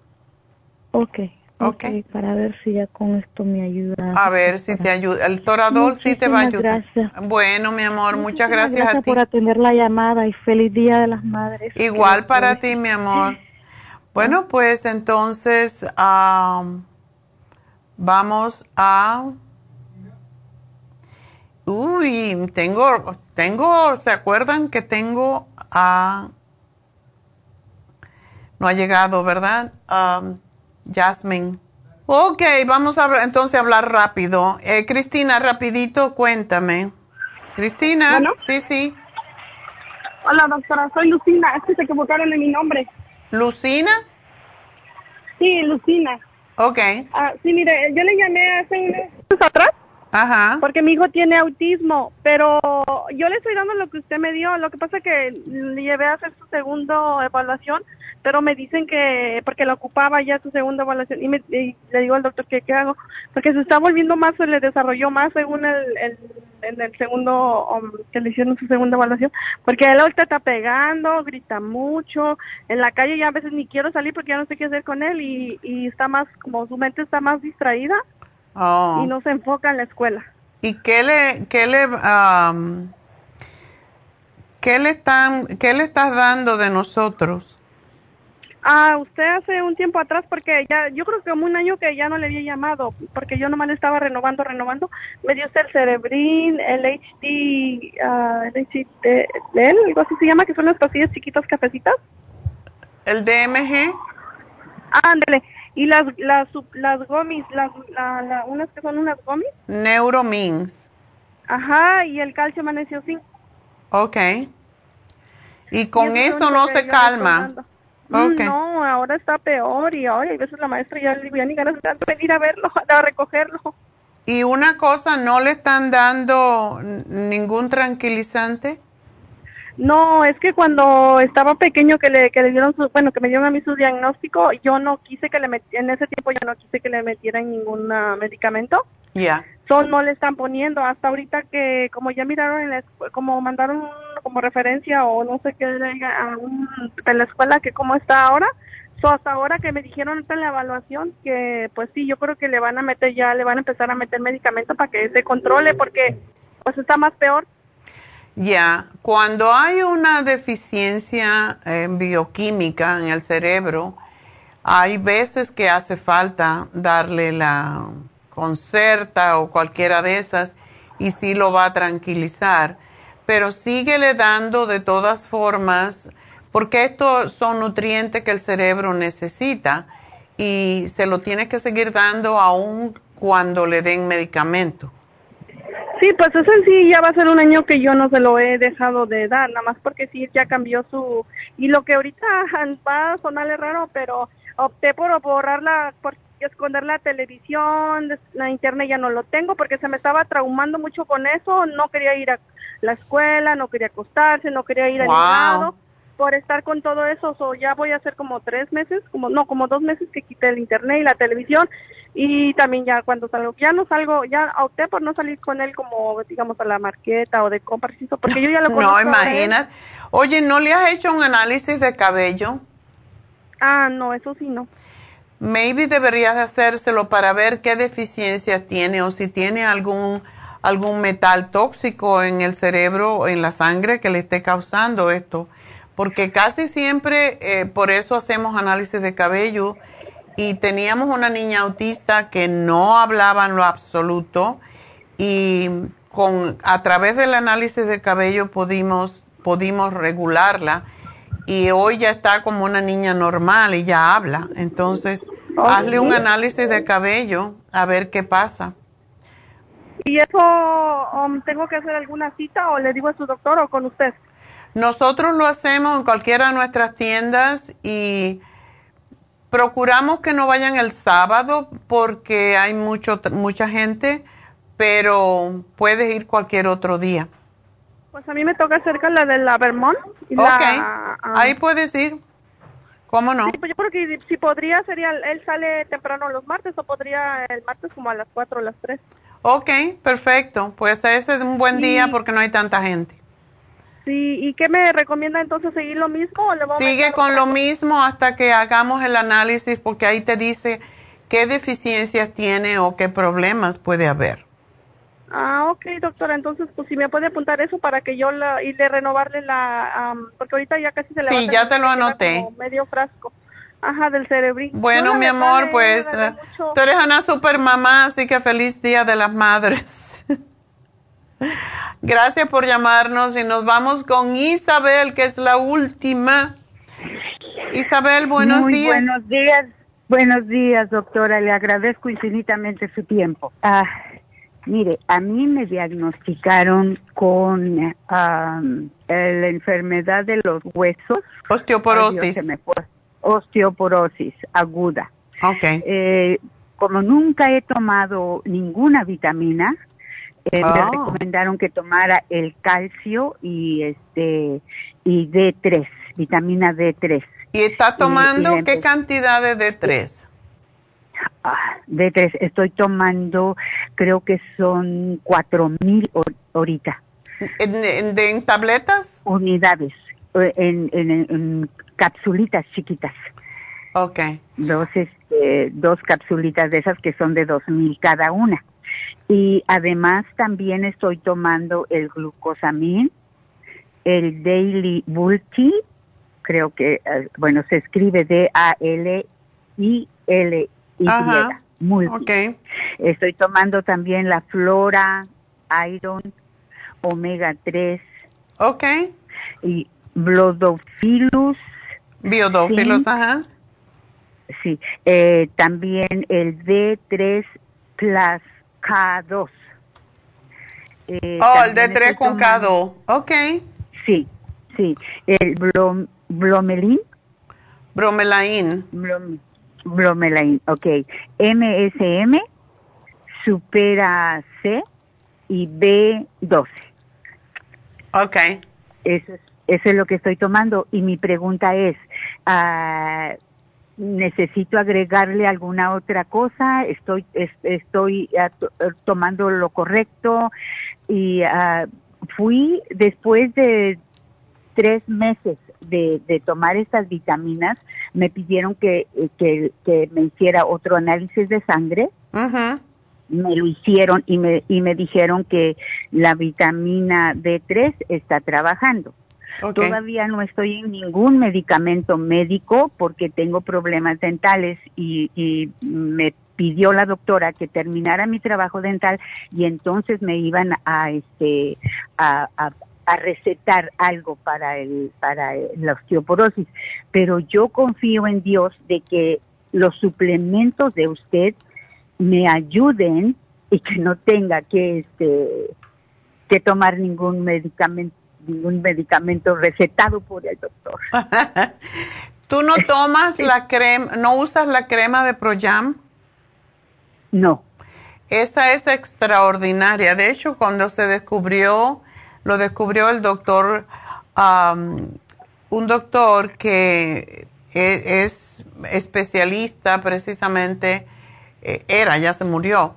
Toradol. Ok, ok, para ver si ya con esto me ayuda. A ver si te ayuda. El Toradol sí te va a ayudar. gracias. Bueno, mi amor, muchas gracias, a ti. por atender la llamada y feliz Día de las Madres. Igual para ti, mi amor. *laughs* Bueno, pues entonces am, vamos a... Uy, tengo, tengo, ¿se acuerdan que tengo a... No ha llegado, ¿verdad? Am, Jasmine. Ok, vamos a entonces a hablar rápido. Eh, Cristina, rapidito, cuéntame. Cristina, Bueno. sí, sí. Hola, doctora, soy Lucina. Es que se equivocaron en mi nombre. ¿Lucina? Sí, Lucina. Ok. Ah, sí, mire, yo le llamé hace unos atrás. Ajá. Porque mi hijo tiene autismo, pero yo le estoy dando lo que usted me dio. Lo que pasa es que le llevé a hacer su segunda evaluación, pero me dicen que porque lo ocupaba ya su segunda evaluación y, me, y le digo al doctor que qué hago, porque se está volviendo más, se le desarrolló más según el, el, en el segundo um, que le hicieron su segunda evaluación, porque él ahorita está pegando, grita mucho, en la calle ya a veces ni quiero salir porque ya no sé qué hacer con él y, y está más, como su mente está más distraída Oh. y no se enfoca en la escuela. ¿Y qué le, qué le, am, qué le están, qué le estás dando de nosotros? Ah, usted hace un tiempo atrás, porque ya, yo creo que como un año que ya no le había llamado, porque yo nomás le estaba renovando, renovando, me dio usted el Cerebrin, el HD, ah, el HDL, algo así se llama, que son las pastillas chiquitas cafecitas. ¿El DMG? Ándale, y las, las, las gomis, las, la, la- unas que son unas gomis, Neuromins. ajá, y el calcio magnesio zinc. Ok. Y con Y eso no se calma. Ok. Mm, No, ahora está peor y ahora a veces la maestra ya le ya ni ganas de venir a verlo, *laughs* a recogerlo. ¿Y una cosa, no le están dando ningún tranquilizante? No, es que cuando estaba pequeño que le, que le dieron su, bueno, que me dieron a mí su diagnóstico, yo no quise que le metieran, en ese tiempo yo no quise que le metieran ningún ah, medicamento. Ya. Son no le están poniendo hasta ahorita que como ya miraron en la como mandaron como referencia o no sé qué a un, la escuela que cómo está ahora, so hasta ahora que me dijeron en la evaluación que pues sí, yo creo que le van a meter ya le van a empezar a meter medicamento para que se controle porque pues está más peor. Ya, cuando hay una deficiencia en bioquímica en el cerebro, hay veces que hace falta darle la concerta o cualquiera de esas y sí lo va a tranquilizar, pero síguele dando de todas formas, porque estos son nutrientes que el cerebro necesita y se lo tiene que seguir dando aún cuando le den medicamento. Sí, pues eso sí ya va a ser un año que yo no se lo he dejado de dar, nada más porque sí ya cambió su... Y lo que ahorita *laughs* va a sonarle raro, pero opté por borrarla, por esconder la televisión, la internet ya no lo tengo porque se me estaba traumando mucho con eso, no quería ir a la escuela, no quería acostarse, no quería ir a ningún lado por estar con todo eso, so ya voy a hacer como tres meses, como no, como dos meses que quité el internet y la televisión y también ya cuando salgo, ya no salgo, ya opté por no salir con él como digamos a la marqueta o de compras, porque yo ya lo *laughs* conozco. No, imaginas. Oye, ¿no le has hecho un análisis de cabello? Ah, no, eso sí no. Maybe deberías hacérselo para ver qué deficiencia tiene o si tiene algún algún metal tóxico en el cerebro o en la sangre que le esté causando esto. Porque casi siempre eh, por eso hacemos análisis de cabello. Y teníamos una niña autista que no hablaba en lo absoluto. Y con a través del análisis de cabello pudimos pudimos regularla y hoy ya está como una niña normal y ya habla. Entonces, hazle un análisis de cabello a ver qué pasa. ¿Y eso um, tengo que hacer alguna cita o le digo a su doctor o con usted? Nosotros lo hacemos en cualquiera de nuestras tiendas y procuramos que no vayan el sábado porque hay mucho, mucha gente, pero puedes ir cualquier otro día. Pues a mí me toca cerca la de la Vermont. Y ok, ahí puedes ir. ¿Cómo no? Sí, pues yo creo que si podría sería, él sale temprano los martes o podría el martes como a las 4 o las 3. Ok, perfecto. Pues ese es un buen día porque no hay tanta gente. Sí, ¿y qué me recomienda entonces seguir lo mismo? O le Sigue con lo mismo hasta que hagamos el análisis porque ahí te dice qué deficiencias tiene o qué problemas puede haber. Ah, ok, doctora. Entonces, pues si me puede apuntar eso para que yo la, y de renovarle la, porque ahorita ya casi se le Sí, ya te lo anoté. Medio frasco. Ajá, del cerebrito. Bueno, mi amor, pues eh, tú eres una super mamá, así que feliz Día de las Madres. *laughs* Gracias por llamarnos y nos vamos con Isabel, que es la última. Isabel, buenos Muy días. Buenos días, buenos días, doctora. Le agradezco infinitamente su tiempo. Ah, mire, a mí me diagnosticaron con la enfermedad de los huesos. Osteoporosis. Osteoporosis aguda. Ok. Eh, como nunca he tomado ninguna vitamina, eh, me Oh. recomendaron que tomara el calcio y este y D3, vitamina D3. ¿Y está tomando y qué cantidad de D3? Ah, D3, estoy tomando, creo que son cuatro mil ahorita. ¿En, en- de- en tabletas? Unidades, eh, en, en, capsulitas chiquitas. Ok. Dos, este, dos capsulitas de esas que son de dos mil cada una. Y además también estoy tomando el glucosamín, el Daily Multi, creo que, eh, bueno, se escribe D-A-L-I-L-Y, Ajá. Multi. Estoy tomando también la Flora, Iron, Omega 3. Ok. Y Blodophilus. Zinc. ajá. Sí, eh, también el D3 Plus K2. Eh, Oh, el también D3 estoy con tomando- K2. Ok. Sí, sí. El Blom, Blomelin. Bromelain. Bromelain, ok. MSM, Supera C y B12. Ok. Eso es, eso es lo que estoy tomando. Y mi pregunta es, ah, ¿necesito agregarle alguna otra cosa? ¿Estoy, es- estoy ah, to- tomando lo correcto? Y ah, fui después de tres meses de, de tomar estas vitaminas, me pidieron que, eh, que, que me hiciera otro análisis de sangre. Me lo hicieron y me, y me dijeron que la vitamina D3 está trabajando. Todavía no estoy en ningún medicamento médico porque tengo problemas dentales y, y me pidió la doctora que terminara mi trabajo dental y entonces me iban a este a, a- a recetar algo para el para la osteoporosis, pero yo confío en Dios de que los suplementos de usted me ayuden y que no tenga que este que tomar ningún medicamento ningún medicamento recetado por el doctor. *laughs* ¿Tú no tomas la crema, no usas la crema de Proyam? No. Esa es extraordinaria. De hecho, cuando se descubrió, lo descubrió el doctor, un doctor que e- es especialista precisamente, eh, era, ya se murió,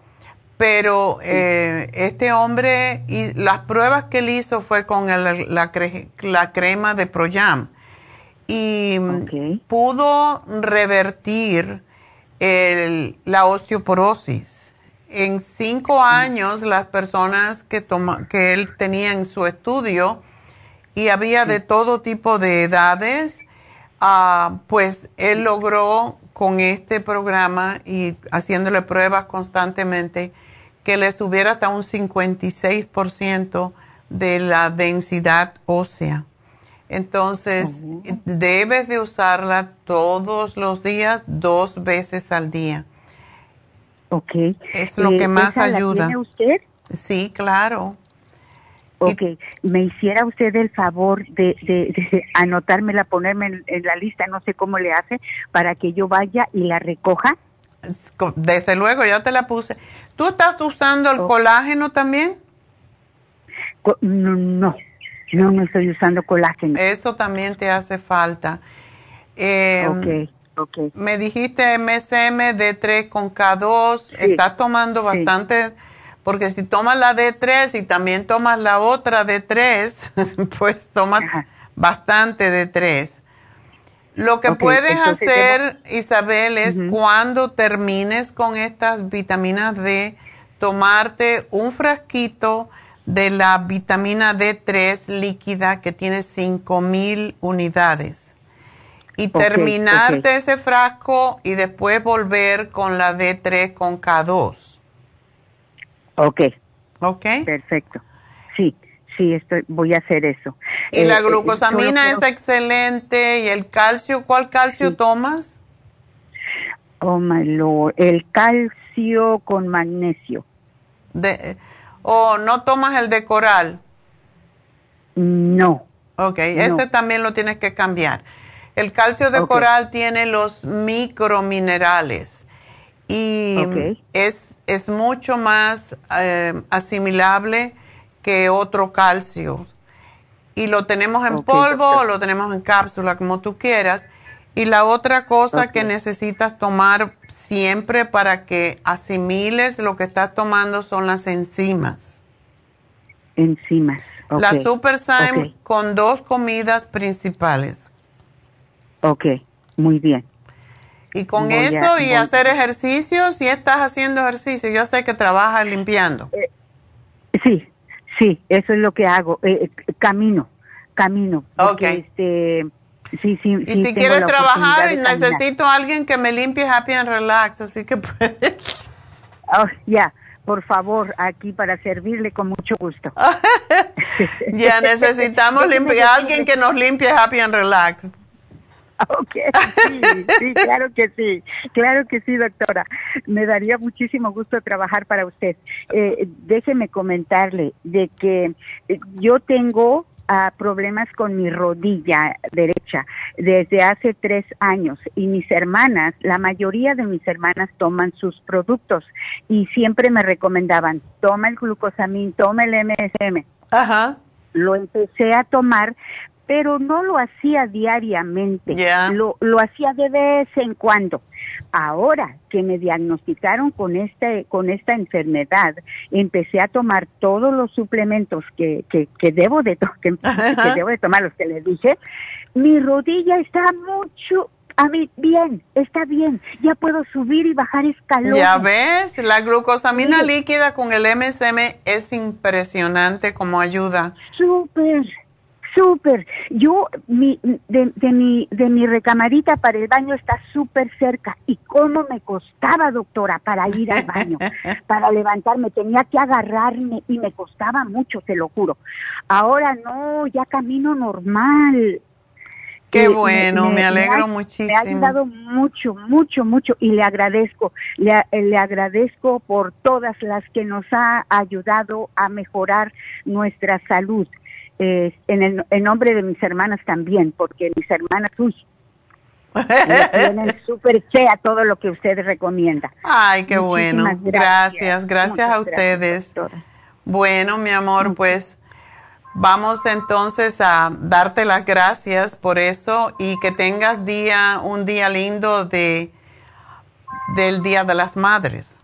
pero eh, este hombre, y las pruebas que él hizo fue con el- la, cre- la crema de Proyam. Y mm, pudo revertir el- la osteoporosis. En cinco años, las personas que, toma, que él tenía en su estudio, y había de todo tipo de edades, ah, pues él logró con este programa y haciéndole pruebas constantemente que le subiera hasta un 56% de la densidad ósea. Entonces, debes de usarla todos los días, dos veces al día. Ok. Es lo Eh, que más ¿esa la ayuda. tiene usted? Sí, claro. Ok, me hiciera usted el favor de, de, de *laughs* anotármela, ponerme en, en la lista, no sé cómo le hace, para que yo vaya y la recoja. Desde luego, ya te la puse. ¿Tú estás usando el colágeno también? Co- No, no, no, no estoy usando colágeno. Eso también te hace falta. Eh, Ok, ok. Me dijiste MSM D3 con K2. Estás tomando bastante, porque si tomas la D3 y también tomas la otra D3, *laughs* pues tomas bastante D3. Lo que Ok, puedes hacer, Isabel, es cuando termines con estas vitaminas D, tomarte un frasquito de la vitamina D3 líquida que tiene 5000 unidades y Ok, terminarte ese frasco y después volver con la D3 con K2. Ok. Ok. Perfecto. Sí, sí, estoy, voy a hacer eso. Y Eh, la eh, glucosamina solo es excelente y el calcio, ¿cuál calcio tomas? Oh my lord, el calcio con magnesio. De, ¿O no tomas el de coral? No. Ok, ese también lo tienes que cambiar. El calcio de coral tiene los microminerales y es, es mucho más eh, asimilable que otro calcio. Y lo tenemos en polvo o lo tenemos en cápsula, como tú quieras. Y la otra cosa que necesitas tomar siempre para que asimiles lo que estás tomando son las enzimas. Enzimas. La Super con dos comidas principales. Ok, muy bien. Y con Voy a- eso y voy- hacer ejercicio, si estás haciendo ejercicio, yo sé que trabajas limpiando. Sí, sí, eso es lo que hago. eh, eh, camino, camino. porque, Este, sí, sí, Y sí si quieres trabajar, necesito a alguien que me limpie Happy and Relax, así que puedes. Oh, ya, por favor, aquí para servirle con mucho gusto. *laughs* ya *laughs* necesitamos limpiar a alguien que nos limpie Happy and Relax. *laughs* Ok, sí, sí, claro que sí, claro que sí, doctora. Me daría muchísimo gusto trabajar para usted. Eh, déjeme comentarle de que eh, yo tengo ah, problemas con mi rodilla derecha desde hace tres años y mis hermanas, la mayoría de mis hermanas toman sus productos y siempre me recomendaban, toma el glucosamín, toma el MSM. Ajá. Lo empecé a tomar, pero no lo hacía diariamente, lo, lo hacía de vez en cuando. Ahora que me diagnosticaron con este, con esta enfermedad, empecé a tomar todos los suplementos que, que, que debo de que, que debo de tomar, los que les dije. Mi rodilla está mucho, a mí, bien, está bien. Ya puedo subir y bajar escalones. Ya ves, la glucosamina líquida con el MSM es impresionante como ayuda. Súper, súper. Yo, mi, de, de, mi, de mi recamarita para el baño está súper cerca. ¿Y cómo me costaba, doctora, para ir al baño? *laughs* para levantarme, tenía que agarrarme y me costaba mucho, te lo juro. Ahora no, ya camino normal. Qué bueno, me, alegro muchísimo. Me ha ayudado mucho, mucho, mucho y le agradezco, le, le, agradezco por todas las que nos ha ayudado a mejorar nuestra salud. Eh, en el en nombre de mis hermanas también, porque mis hermanas, uy, *laughs* tienen súper a todo lo que usted recomienda. Ay, qué bueno. Gracias, gracias, a ustedes. bueno, mi amor, pues Vamos entonces a darte las gracias por eso y que tengas día, un día lindo de, del Día de las Madres.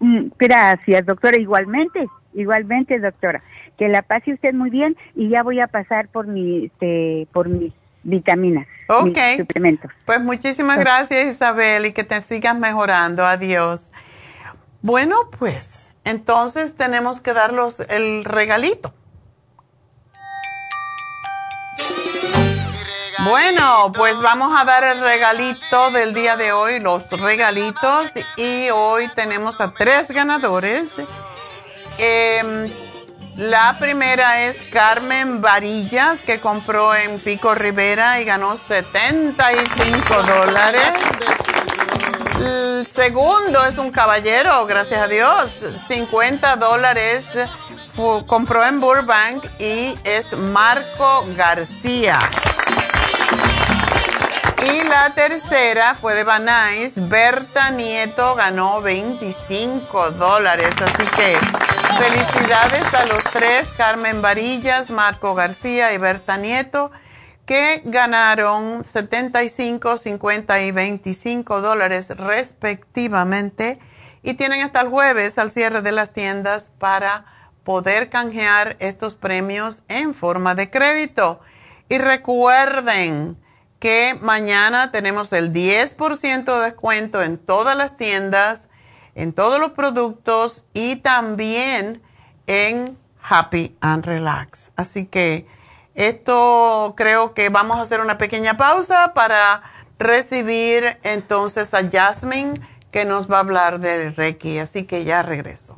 Mm, gracias, doctora. Igualmente, igualmente, doctora. Que la pase usted muy bien y ya voy a pasar por mi, este, por mis vitaminas. Ok. suplementos. Pues muchísimas gracias, Isabel, y que te sigas mejorando. Adiós. Bueno, pues entonces tenemos que darlos el regalito. Bueno, pues vamos a dar el regalito del día de hoy, los regalitos, y hoy tenemos a tres ganadores. Em, la primera es Carmen Varillas, que compró en Pico Rivera y ganó 75 dólares. El segundo es un caballero, gracias a Dios, 50 dólares. Compró en Burbank y es Marco García. Y la tercera fue de Banais. Berta Nieto ganó 25 dólares. Así que felicidades a los tres, Carmen Varillas, Marco García y Berta Nieto, que ganaron 75, 50 y 25 dólares respectivamente. Y tienen hasta el jueves al cierre de las tiendas para poder canjear estos premios en forma de crédito. Y recuerden, que mañana tenemos el 10% de descuento en todas las tiendas, en todos los productos y también en Happy and Relax. Así que esto creo que vamos a hacer una pequeña pausa para recibir entonces a Jasmine que nos va a hablar del Reiki. Así que ya regreso.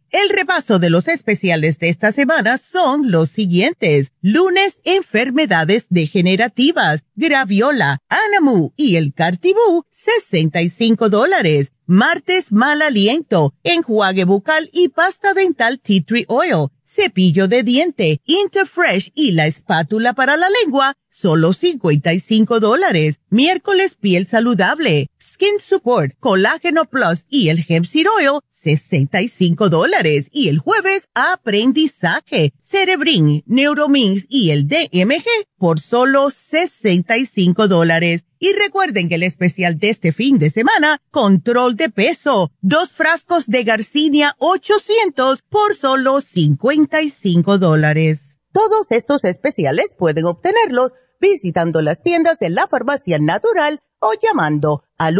El repaso de los especiales de esta semana son los siguientes. Lunes, enfermedades degenerativas, graviola, anamu y el cartibú, 65 dólares. Martes, mal aliento, enjuague bucal y pasta dental tea tree oil, cepillo de diente, Interfresh y la espátula para la lengua, solo 55 dólares. Miércoles piel saludable, Skin Support, Colágeno Plus y el Hemp Seed Oil, 65 dólares. Y el jueves, aprendizaje, Cerebrin, Neuromins y el DMG por solo 65 dólares. Y recuerden que el especial de este fin de semana, control de peso, dos frascos de Garcinia 800 por solo 55 dólares. Todos estos especiales pueden obtenerlos visitando las tiendas de la farmacia natural o llamando al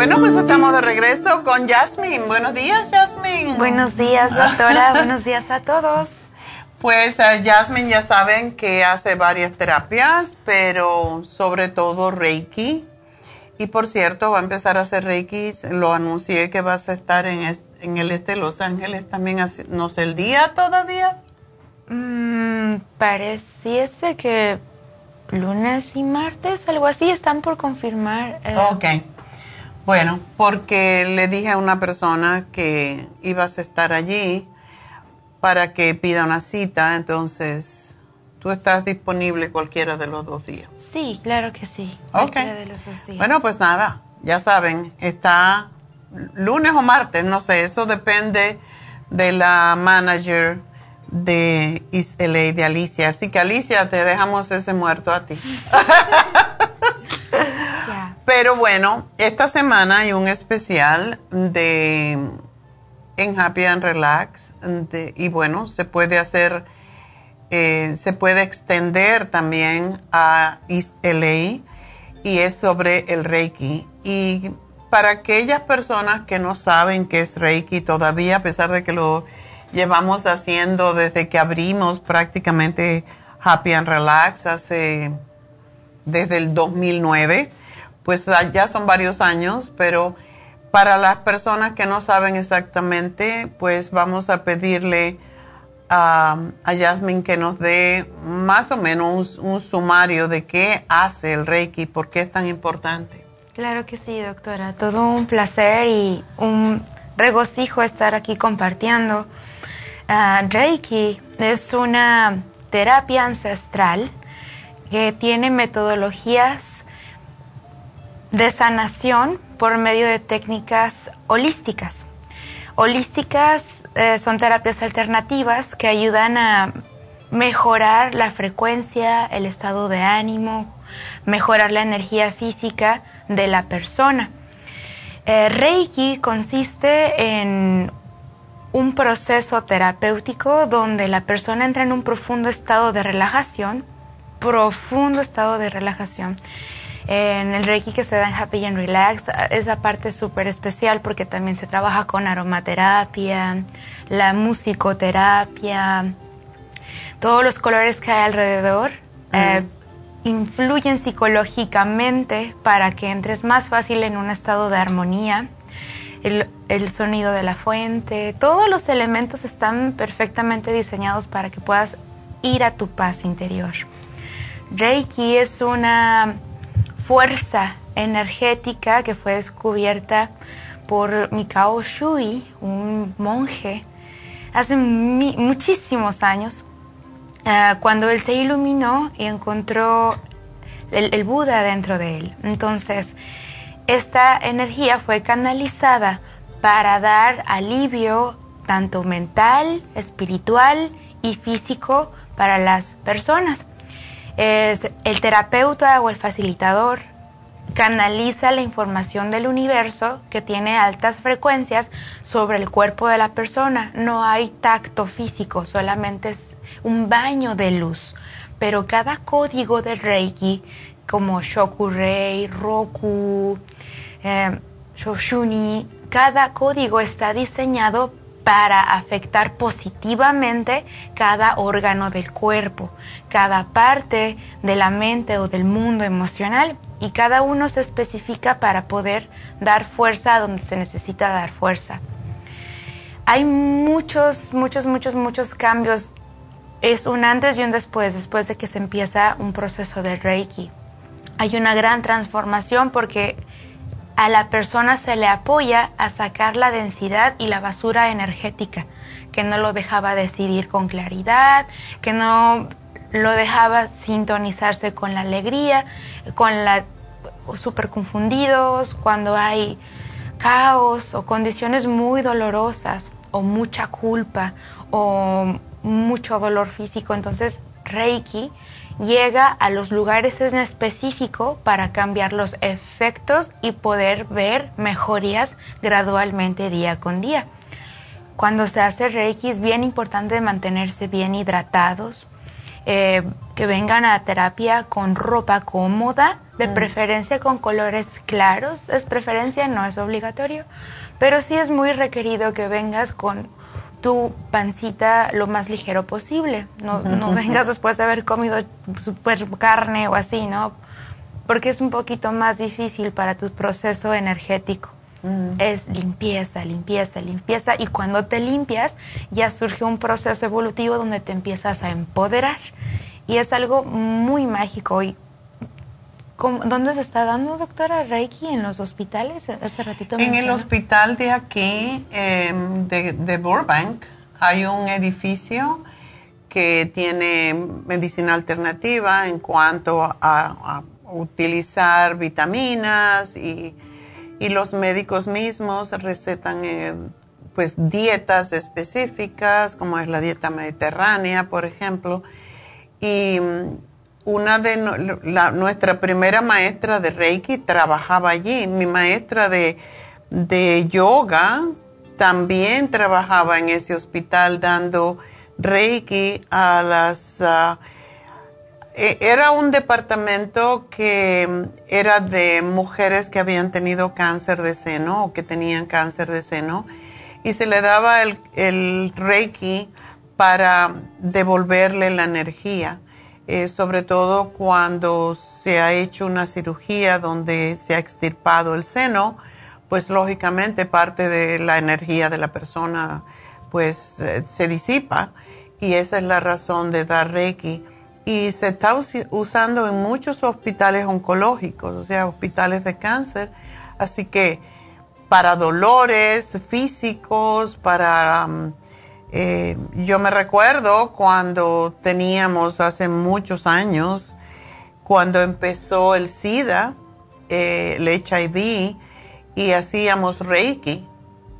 Bueno, pues estamos de regreso con Jasmine. Buenos días, Jasmine. Buenos días, doctora. *laughs* Buenos días a todos. Pues uh, Jasmine ya saben que hace varias terapias, pero sobre todo Reiki. Y por cierto, va a empezar a hacer Reiki. Lo anuncié que vas a estar en, en el este de Los Ángeles también. ¿No sé el día todavía? Mm, pareciese que lunes y martes, algo así, están por confirmar. Eh. Ok. Bueno, porque le dije a una persona que ibas a estar allí para que pida una cita, entonces tú estás disponible cualquiera de los dos días. Sí, claro que sí. Ok. De los dos días. Bueno, pues nada, ya saben, está lunes o martes, no sé, eso depende de la manager de LA, de Alicia. Así que Alicia, te dejamos ese muerto a ti. *laughs* Pero bueno, esta semana hay un especial de en Happy and Relax y bueno, se puede hacer, eh, se puede extender también a East LA y es sobre el Reiki. Y para aquellas personas que no saben qué es Reiki todavía, a pesar de que lo llevamos haciendo desde que abrimos prácticamente Happy and Relax hace desde el 2009, pues ya son varios años, pero para las personas que no saben exactamente, pues vamos a pedirle a, a Jasmine que nos dé más o menos un, sumario de qué hace el Reiki, por qué es tan importante. Claro que sí, doctora. Todo un placer y un regocijo estar aquí compartiendo. Ah, Reiki es una terapia ancestral que tiene metodologías de sanación por medio de técnicas holísticas. Holísticas eh, son terapias alternativas que ayudan a mejorar la frecuencia, el estado de ánimo, mejorar la energía física de la persona. Eh, Reiki consiste en un proceso terapéutico donde la persona entra en un profundo estado de relajación, profundo estado de relajación en el Reiki que se da en Happy and Relax, esa parte súper especial porque también se trabaja con aromaterapia, la musicoterapia, todos los colores que hay alrededor. Eh, influyen psicológicamente para que entres más fácil en un estado de armonía. El, el, sonido de la fuente, todos los elementos están perfectamente diseñados para que puedas ir a tu paz interior. Reiki es una fuerza energética que fue descubierta por Mikao Shui, un monje, hace muchísimos años, eh, cuando él se iluminó y encontró el, el Buda dentro de él. Entonces, esta energía fue canalizada para dar alivio tanto mental, espiritual y físico para las personas es el terapeuta o el facilitador canaliza la información del universo que tiene altas frecuencias sobre el cuerpo de la persona. No hay tacto físico, solamente es un baño de luz. Pero cada código de Reiki, como Shokurei, Roku, eh, Shoshuni, cada código está diseñado para afectar positivamente cada órgano del cuerpo, cada parte de la mente o del mundo emocional y cada uno se especifica para poder dar fuerza donde se necesita dar fuerza. Hay muchos, muchos, muchos, muchos cambios. Es un antes y un después, después de que se empieza un proceso de Reiki. Hay una gran transformación porque a la persona se le apoya a sacar la densidad y la basura energética, que no lo dejaba decidir con claridad, que no lo dejaba sintonizarse con la alegría, con la súper confundidos, cuando hay caos o condiciones muy dolorosas o mucha culpa o mucho dolor físico. Entonces, Reiki llega a los lugares en específico para cambiar los efectos y poder ver mejorías gradualmente día con día. Cuando se hace Reiki es bien importante mantenerse bien hidratados, eh, que vengan a terapia con ropa cómoda, de mm. preferencia con colores claros, es preferencia, no es obligatorio, pero sí es muy requerido que vengas con tu pancita lo más ligero posible. No, no vengas después de haber comido super carne o así, ¿no? Porque es un poquito más difícil para tu proceso energético. Mm. Es limpieza, limpieza, limpieza. Y cuando te limpias, ya surge un proceso evolutivo donde te empiezas a empoderar. Y es algo muy mágico. Y ¿Dónde se está dando, doctora Reiki? ¿En los hospitales? Hace ratito En el hospital de aquí, em, de, Burbank, hay un edificio que tiene medicina alternativa en cuanto a, utilizar vitaminas y, los médicos mismos recetan eh, pues dietas específicas, como es la dieta mediterránea, por ejemplo. Y una de nuestra primera maestra de Reiki trabajaba allí. Mi maestra de, yoga también trabajaba en ese hospital dando Reiki a las... Ah, e, era un departamento que era de mujeres que habían tenido cáncer de seno o que tenían cáncer de seno y se le daba el Reiki para devolverle la energía. Eh, sobre todo cuando se ha hecho una cirugía donde se ha extirpado el seno, pues lógicamente parte de la energía de la persona pues eh, se disipa y esa es la razón de dar Reiki. Y se está usando en muchos hospitales oncológicos, o sea, hospitales de cáncer. Así que para dolores físicos, para mm, eh, yo me recuerdo cuando teníamos hace muchos años, cuando empezó el SIDA, eh, el HIV, y hacíamos Reiki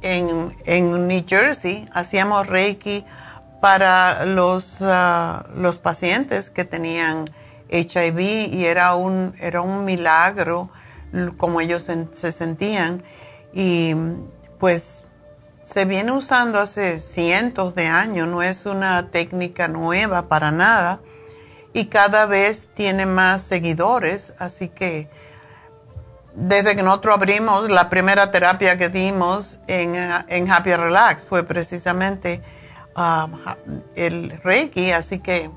en, en, New Jersey, hacíamos Reiki para los, ah, los pacientes que tenían HIV y era un, era un milagro como ellos se sentían. Y pues se viene usando hace cientos de años, no es una técnica nueva para nada y cada vez tiene más seguidores, así que desde que nosotros abrimos la primera terapia que dimos en, Happy Relax fue precisamente um, el Reiki, así que...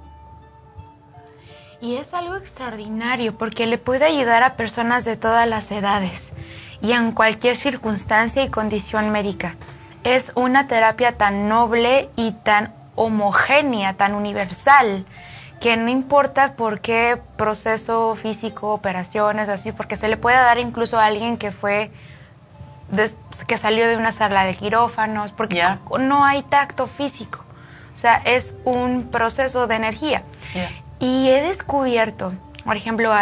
Y es algo extraordinario porque le puede ayudar a personas de todas las edades y en cualquier circunstancia y condición médica es una terapia tan noble y tan homogénea, tan universal, que no importa por qué proceso físico, operaciones, así, porque se le puede dar incluso a alguien que fue, que salió de una sala de quirófanos, porque no hay tacto físico. O sea, es un proceso de energía. Y he descubierto, por ejemplo,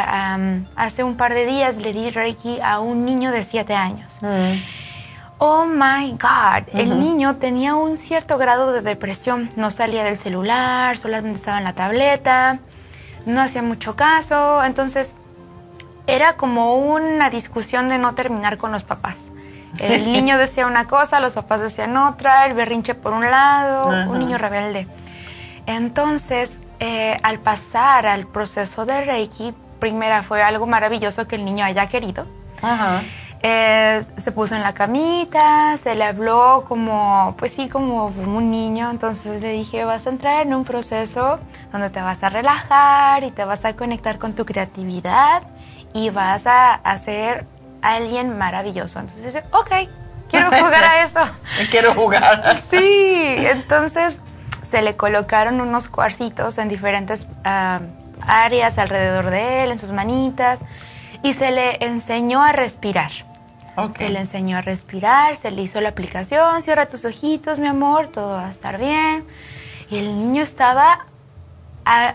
hace un par de días le di Reiki a un niño de 7 años. Mm oh my God, el niño tenía un cierto grado de depresión, no salía del celular, solamente estaba en la tableta, no hacía mucho caso, entonces era como una discusión de no terminar con los papás. El *laughs* niño decía una cosa, los papás decían otra, el berrinche por un lado, un niño rebelde. Entonces, eh, al pasar al proceso de Reiki, primera fue algo maravilloso que el niño haya querido. Ajá eh, se puso en la camita, se le habló como, pues sí, como un niño. Entonces le dije, vas a entrar en un proceso donde te vas a relajar y te vas a conectar con tu creatividad y vas a hacer alguien maravilloso. Entonces dice, ok, quiero *laughs* jugar a eso. quiero jugar. *laughs* sí, entonces se le colocaron unos cuarcitos en diferentes ah, áreas alrededor de él, en sus manitas, y se le enseñó a respirar. Se le enseñó a respirar, se le hizo la aplicación, cierra tus ojitos, mi amor, todo va a estar bien. Y el niño estaba,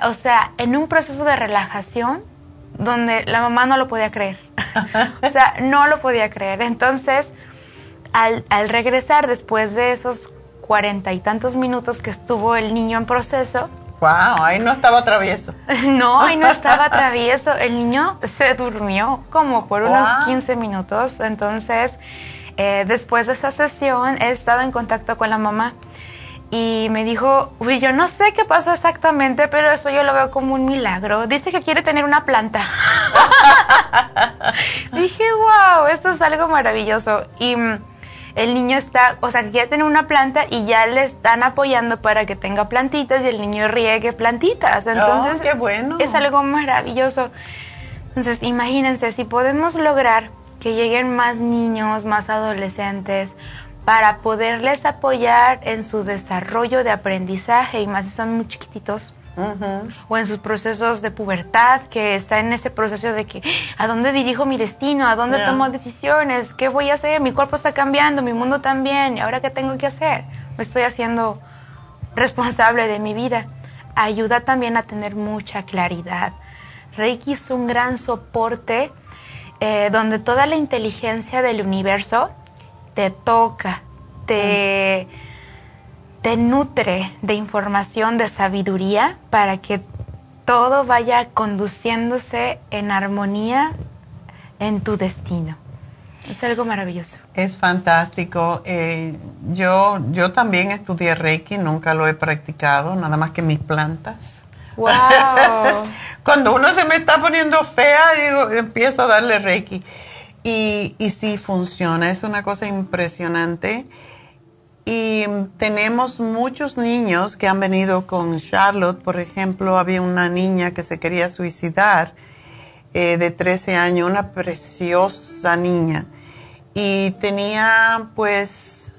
o sea, en un proceso de relajación donde la mamá no lo podía creer. *laughs* o sea, no lo podía creer. Entonces, al, al regresar después de esos cuarenta y tantos minutos que estuvo el niño en proceso, Wow, ahí no estaba travieso. *laughs* No, ahí no estaba *laughs* travieso. El niño se durmió como por unos 15 minutos. Entonces, eh, después de esa sesión, he estado en contacto con la mamá y me dijo, uy, yo no sé qué pasó exactamente, pero eso yo lo veo como un milagro. Dice que quiere tener una planta. *laughs* Dije, wow, esto es algo maravilloso. Y mm, el niño está, o sea, que quiere tener una planta y ya le están apoyando para que tenga plantitas y el niño riegue plantitas. Entonces, oh, qué bueno. es algo maravilloso. Entonces, imagínense, si podemos lograr que lleguen más niños, más adolescentes, para poderles apoyar en su desarrollo de aprendizaje y más si son muy chiquititos, o en sus procesos de pubertad, que está en ese proceso de que, ¿a dónde dirijo mi destino? ¿A dónde tomo decisiones? ¿Qué voy a hacer? Mi cuerpo está cambiando, mi mundo también, ¿y ahora qué tengo que hacer? Me estoy haciendo responsable de mi vida. Ayuda también a tener mucha claridad. Reiki es un gran soporte eh, donde toda la inteligencia del universo te toca, te te nutre de información, de sabiduría, para que todo vaya conduciéndose en armonía en tu destino. Es algo maravilloso. Es fantástico. Eh, yo, yo también estudié Reiki, nunca lo he practicado, nada más que mis plantas. ¡Wow! *laughs* Cuando uno se me está poniendo fea, digo, empiezo a darle Reiki. Y, y sí funciona, es una cosa impresionante. Y tenemos muchos niños que han venido con Charlotte. Por ejemplo, había una niña que se quería suicidar eh, de 13 años, una preciosa niña. Y tenía pues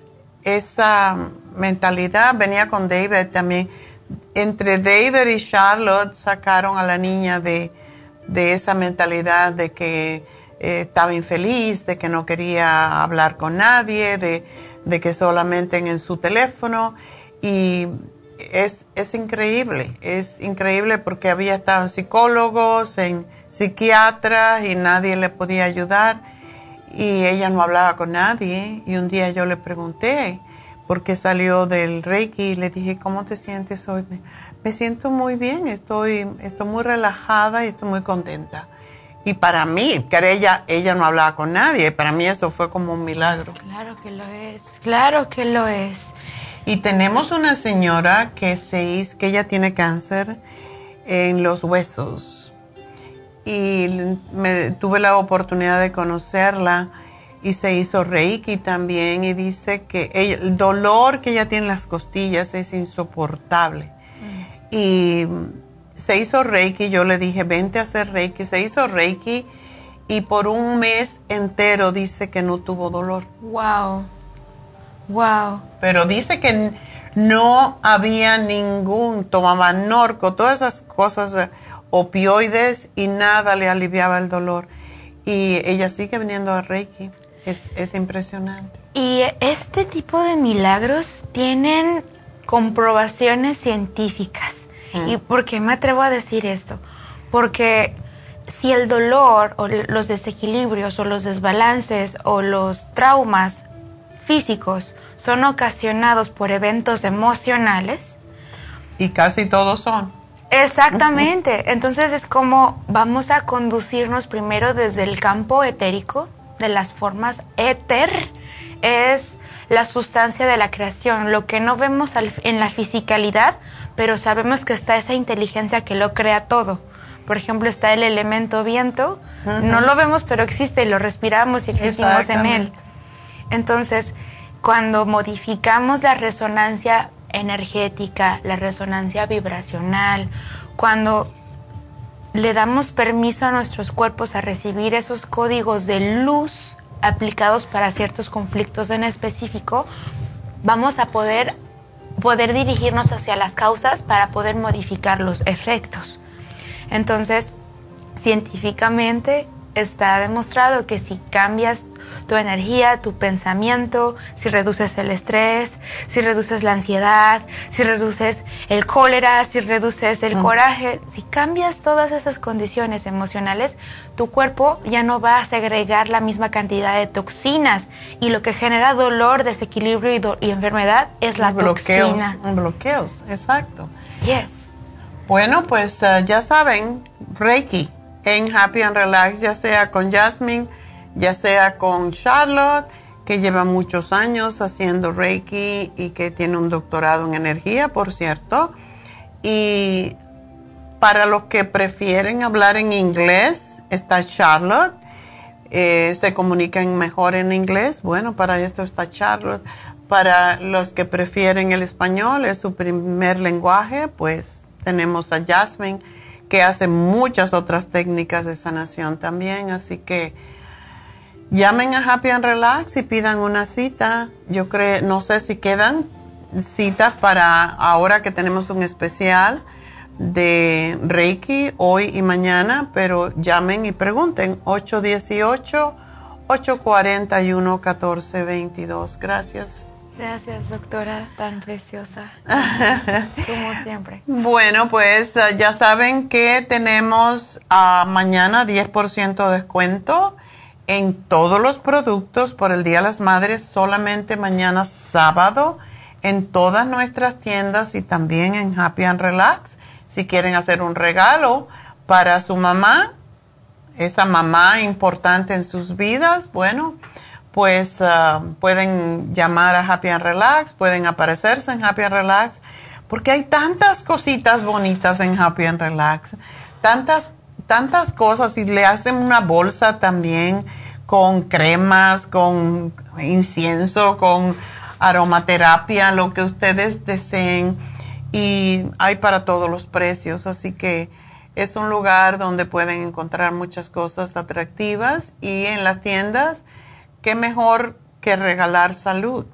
esa mentalidad, venía con David también. Entre David y Charlotte sacaron a la niña de, esa mentalidad de que eh, estaba infeliz, de que no quería hablar con nadie, de de que solamente en, su teléfono y es, es, increíble, es increíble porque había estado en psicólogos, en psiquiatras y nadie le podía ayudar y ella no hablaba con nadie y un día yo le pregunté por qué salió del Reiki y le dije, ¿cómo te sientes hoy? Me siento muy bien, estoy, estoy muy relajada y estoy muy contenta. Y para mí, que ella, ella no hablaba con nadie, para mí eso fue como un milagro. Claro que lo es, claro que lo es. Y tenemos una señora que se que ella tiene cáncer en los huesos. Y me, tuve la oportunidad de conocerla y se hizo Reiki también y dice que el dolor que ella tiene en las costillas es insoportable. Mm. Y se hizo Reiki, yo le dije, vente a hacer Reiki, se hizo Reiki y por un mes entero dice que no tuvo dolor. Wow, wow. Pero dice que no había ningún, tomaba norco, todas esas cosas, eh, opioides y nada le aliviaba el dolor. Y ella sigue viniendo a Reiki, es, es impresionante. Y este tipo de milagros tienen comprobaciones científicas. ¿Y por qué me atrevo a decir esto? Porque si el dolor o los desequilibrios o los desbalances o los traumas físicos son ocasionados por eventos emocionales. Y casi todos son. Exactamente. Entonces es como vamos a conducirnos primero desde el campo etérico, de las formas éter, es la sustancia de la creación. Lo que no vemos en la fisicalidad pero sabemos que está esa inteligencia que lo crea todo. Por ejemplo, está el elemento viento, No lo vemos, pero existe, lo respiramos y existimos en él. Entonces, cuando modificamos la resonancia energética, la resonancia vibracional, cuando le damos permiso a nuestros cuerpos a recibir esos códigos de luz aplicados para ciertos conflictos en específico, vamos a poder, poder dirigirnos hacia las causas para poder modificar los efectos. Entonces, científicamente está demostrado que si cambias tu energía, tu pensamiento, si reduces el estrés, si reduces la ansiedad, si reduces el cólera, si reduces el coraje, si cambias todas esas condiciones emocionales, tu cuerpo ya no va a segregar la misma cantidad de toxinas y lo que genera dolor, desequilibrio y, enfermedad es la bloqueos, toxina. Bloqueos, exacto. Yes. Bueno, pues eh, ya saben, Reiki en Happy and Relax, ya sea con Jasmine, ya sea con Charlotte, que lleva muchos años haciendo Reiki y que tiene un doctorado en energía, por cierto. Y para los que prefieren hablar en inglés, está Charlotte. Eh, se comunican mejor en inglés. Bueno, para esto está Charlotte. Para los que prefieren el español, es su primer lenguaje, pues tenemos a Jasmine, que hace muchas otras técnicas de sanación también. Así que Llamen a Happy and Relax y pidan una cita. Yo creo, no sé si quedan citas para ahora que tenemos un especial de Reiki hoy y mañana, pero llamen y pregunten 818-841-1422. Gracias. Gracias, doctora, tan preciosa. *laughs* como siempre. Bueno, pues eh, ya saben que tenemos a mañana 10% de descuento en todos los productos por el Día de las Madres, solamente mañana sábado, en todas nuestras tiendas y también en Happy and Relax. Si quieren hacer un regalo para su mamá, esa mamá importante en sus vidas, bueno, pues ah, pueden llamar a Happy and Relax, pueden aparecerse en Happy and Relax, porque hay tantas cositas bonitas en Happy and Relax, tantas tantas cosas y le hacen una bolsa también con cremas, con incienso, con aromaterapia, lo que ustedes deseen. Y hay para todos los precios, así que es un lugar donde pueden encontrar muchas cosas atractivas y en las tiendas, qué mejor que regalar salud.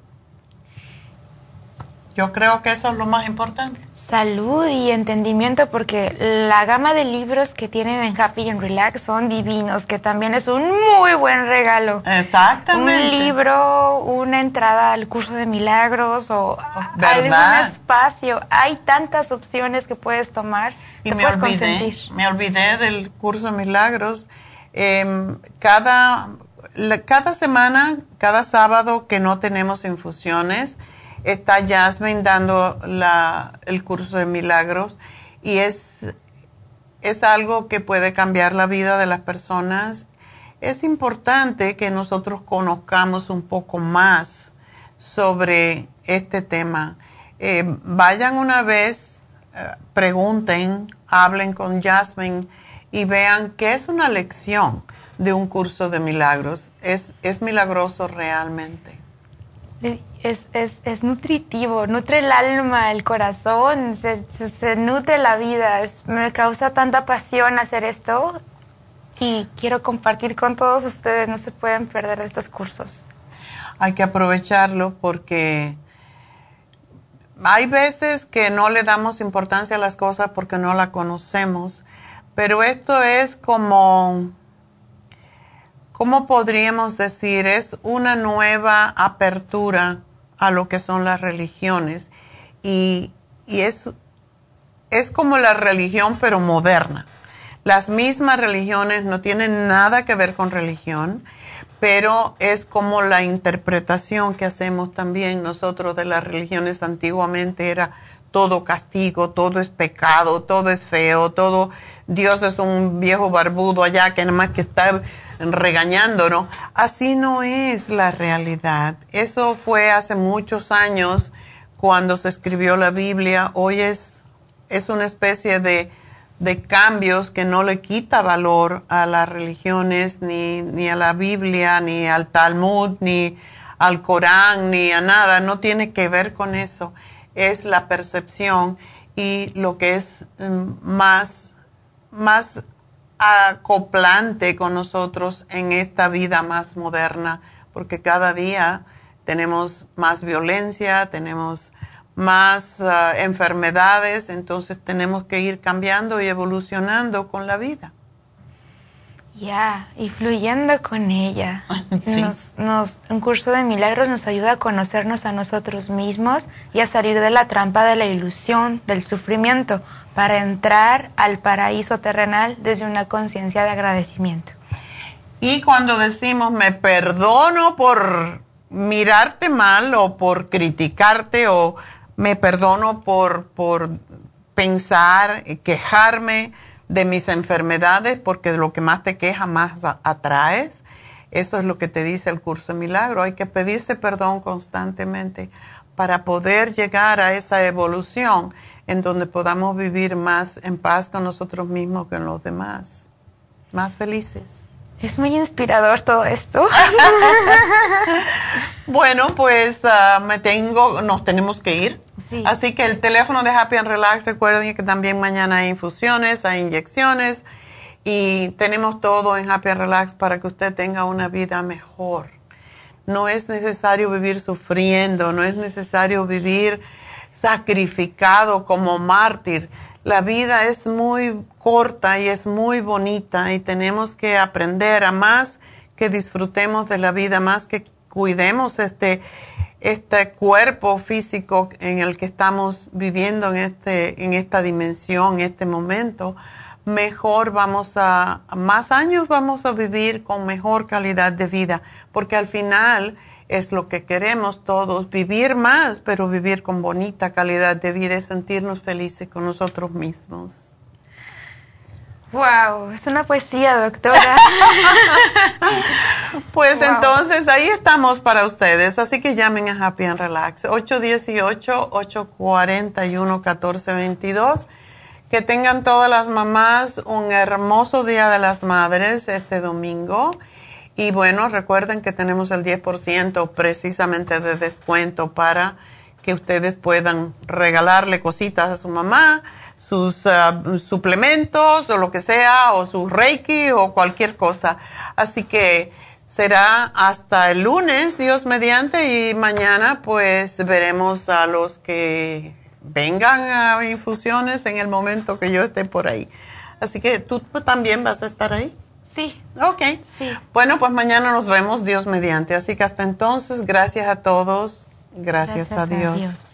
Yo creo que eso es lo más importante salud y entendimiento porque la gama de libros que tienen en Happy and Relax son divinos, que también es un muy buen regalo. Exactamente. Un libro, una entrada al curso de milagros o algún espacio. Hay tantas opciones que puedes tomar. Y me olvidé, me olvidé del curso de milagros. Em, cada, cada semana, cada sábado que no tenemos infusiones, está Jasmine dando la, el curso de milagros y es, es algo que puede cambiar la vida de las personas. Es importante que nosotros conozcamos un poco más sobre este tema. Eh, vayan una vez, eh, pregunten, hablen con Jasmine y vean qué es una lección de un curso de milagros. Es, es milagroso realmente es, es, es, nutritivo, nutre el alma, el corazón, se, nutre la vida. me causa tanta pasión hacer esto y quiero compartir con todos ustedes. No se pueden perder estos cursos. Hay que aprovecharlo porque hay veces que no le damos importancia a las cosas porque no la conocemos, pero esto es como ¿cómo podríamos decir? Es una nueva apertura a lo que son las religiones y, es, es como la religión pero moderna. Las mismas religiones no tienen nada que ver con religión, pero es como la interpretación que hacemos también nosotros de las religiones antiguamente era todo castigo, todo es pecado, todo es feo, todo Dios es un viejo barbudo allá que nada más que está regañándonos. Así no es la realidad. Eso fue hace muchos años cuando se escribió la Biblia. Hoy es, es una especie de, de cambios que no le quita valor a las religiones, ni, ni a la Biblia, ni al Talmud, ni al Corán, ni a nada, no tiene que ver con eso, es la percepción y lo que es mm, más, más acoplante con nosotros en esta vida más moderna, porque cada día tenemos más violencia, tenemos más ah, enfermedades, entonces tenemos que ir cambiando y evolucionando con la vida. Ya, y fluyendo con ella. Nos, nos, un curso de milagros nos ayuda a conocernos a nosotros mismos y a salir de la trampa de la ilusión, del sufrimiento, para entrar al paraíso terrenal desde una conciencia de agradecimiento. Y cuando decimos me perdono por mirarte mal o por criticarte o me perdono por, por pensar, quejarme de mis enfermedades, porque lo que más te queja más atraes. Eso es lo que te dice el curso de milagro. Hay que pedirse perdón constantemente para poder llegar a esa evolución en donde podamos vivir más en paz con nosotros mismos que con los demás, más felices. Es muy inspirador todo esto. *laughs* bueno, pues ah, me tengo, nos tenemos que ir. Así que el teléfono de Happy and Relax, recuerden que también mañana hay infusiones, hay inyecciones y tenemos todo en Happy and Relax para que usted tenga una vida mejor. No es necesario vivir sufriendo, no es necesario vivir sacrificado como mártir. La vida es muy corta y es muy bonita y tenemos que aprender a más que disfrutemos de la vida, más que cuidemos este, este cuerpo físico en el que estamos viviendo en, este, en esta dimensión, en este momento, mejor vamos a, más años vamos a vivir con mejor calidad de vida, porque al final es lo que queremos todos, vivir más, pero vivir con bonita calidad de vida y sentirnos felices con nosotros mismos. Wow, es una poesía, doctora. *laughs* pues entonces ahí estamos para ustedes, así que llamen a Happy and Relax 818-841-1422. Que tengan todas las mamás un hermoso Día de las Madres este domingo y bueno, recuerden que tenemos el 10% precisamente de descuento para que ustedes puedan regalarle cositas a su mamá, sus ah, suplementos o lo que sea, o su reiki o cualquier cosa. Así que será hasta el lunes, Dios mediante, y mañana pues veremos a los que vengan a infusiones en el momento que yo esté por ahí. Así que tú también vas a estar ahí. Sí. Ok. Sí. Bueno, pues mañana nos vemos, Dios mediante. Así que hasta entonces, gracias a todos. Gracias, a Dios.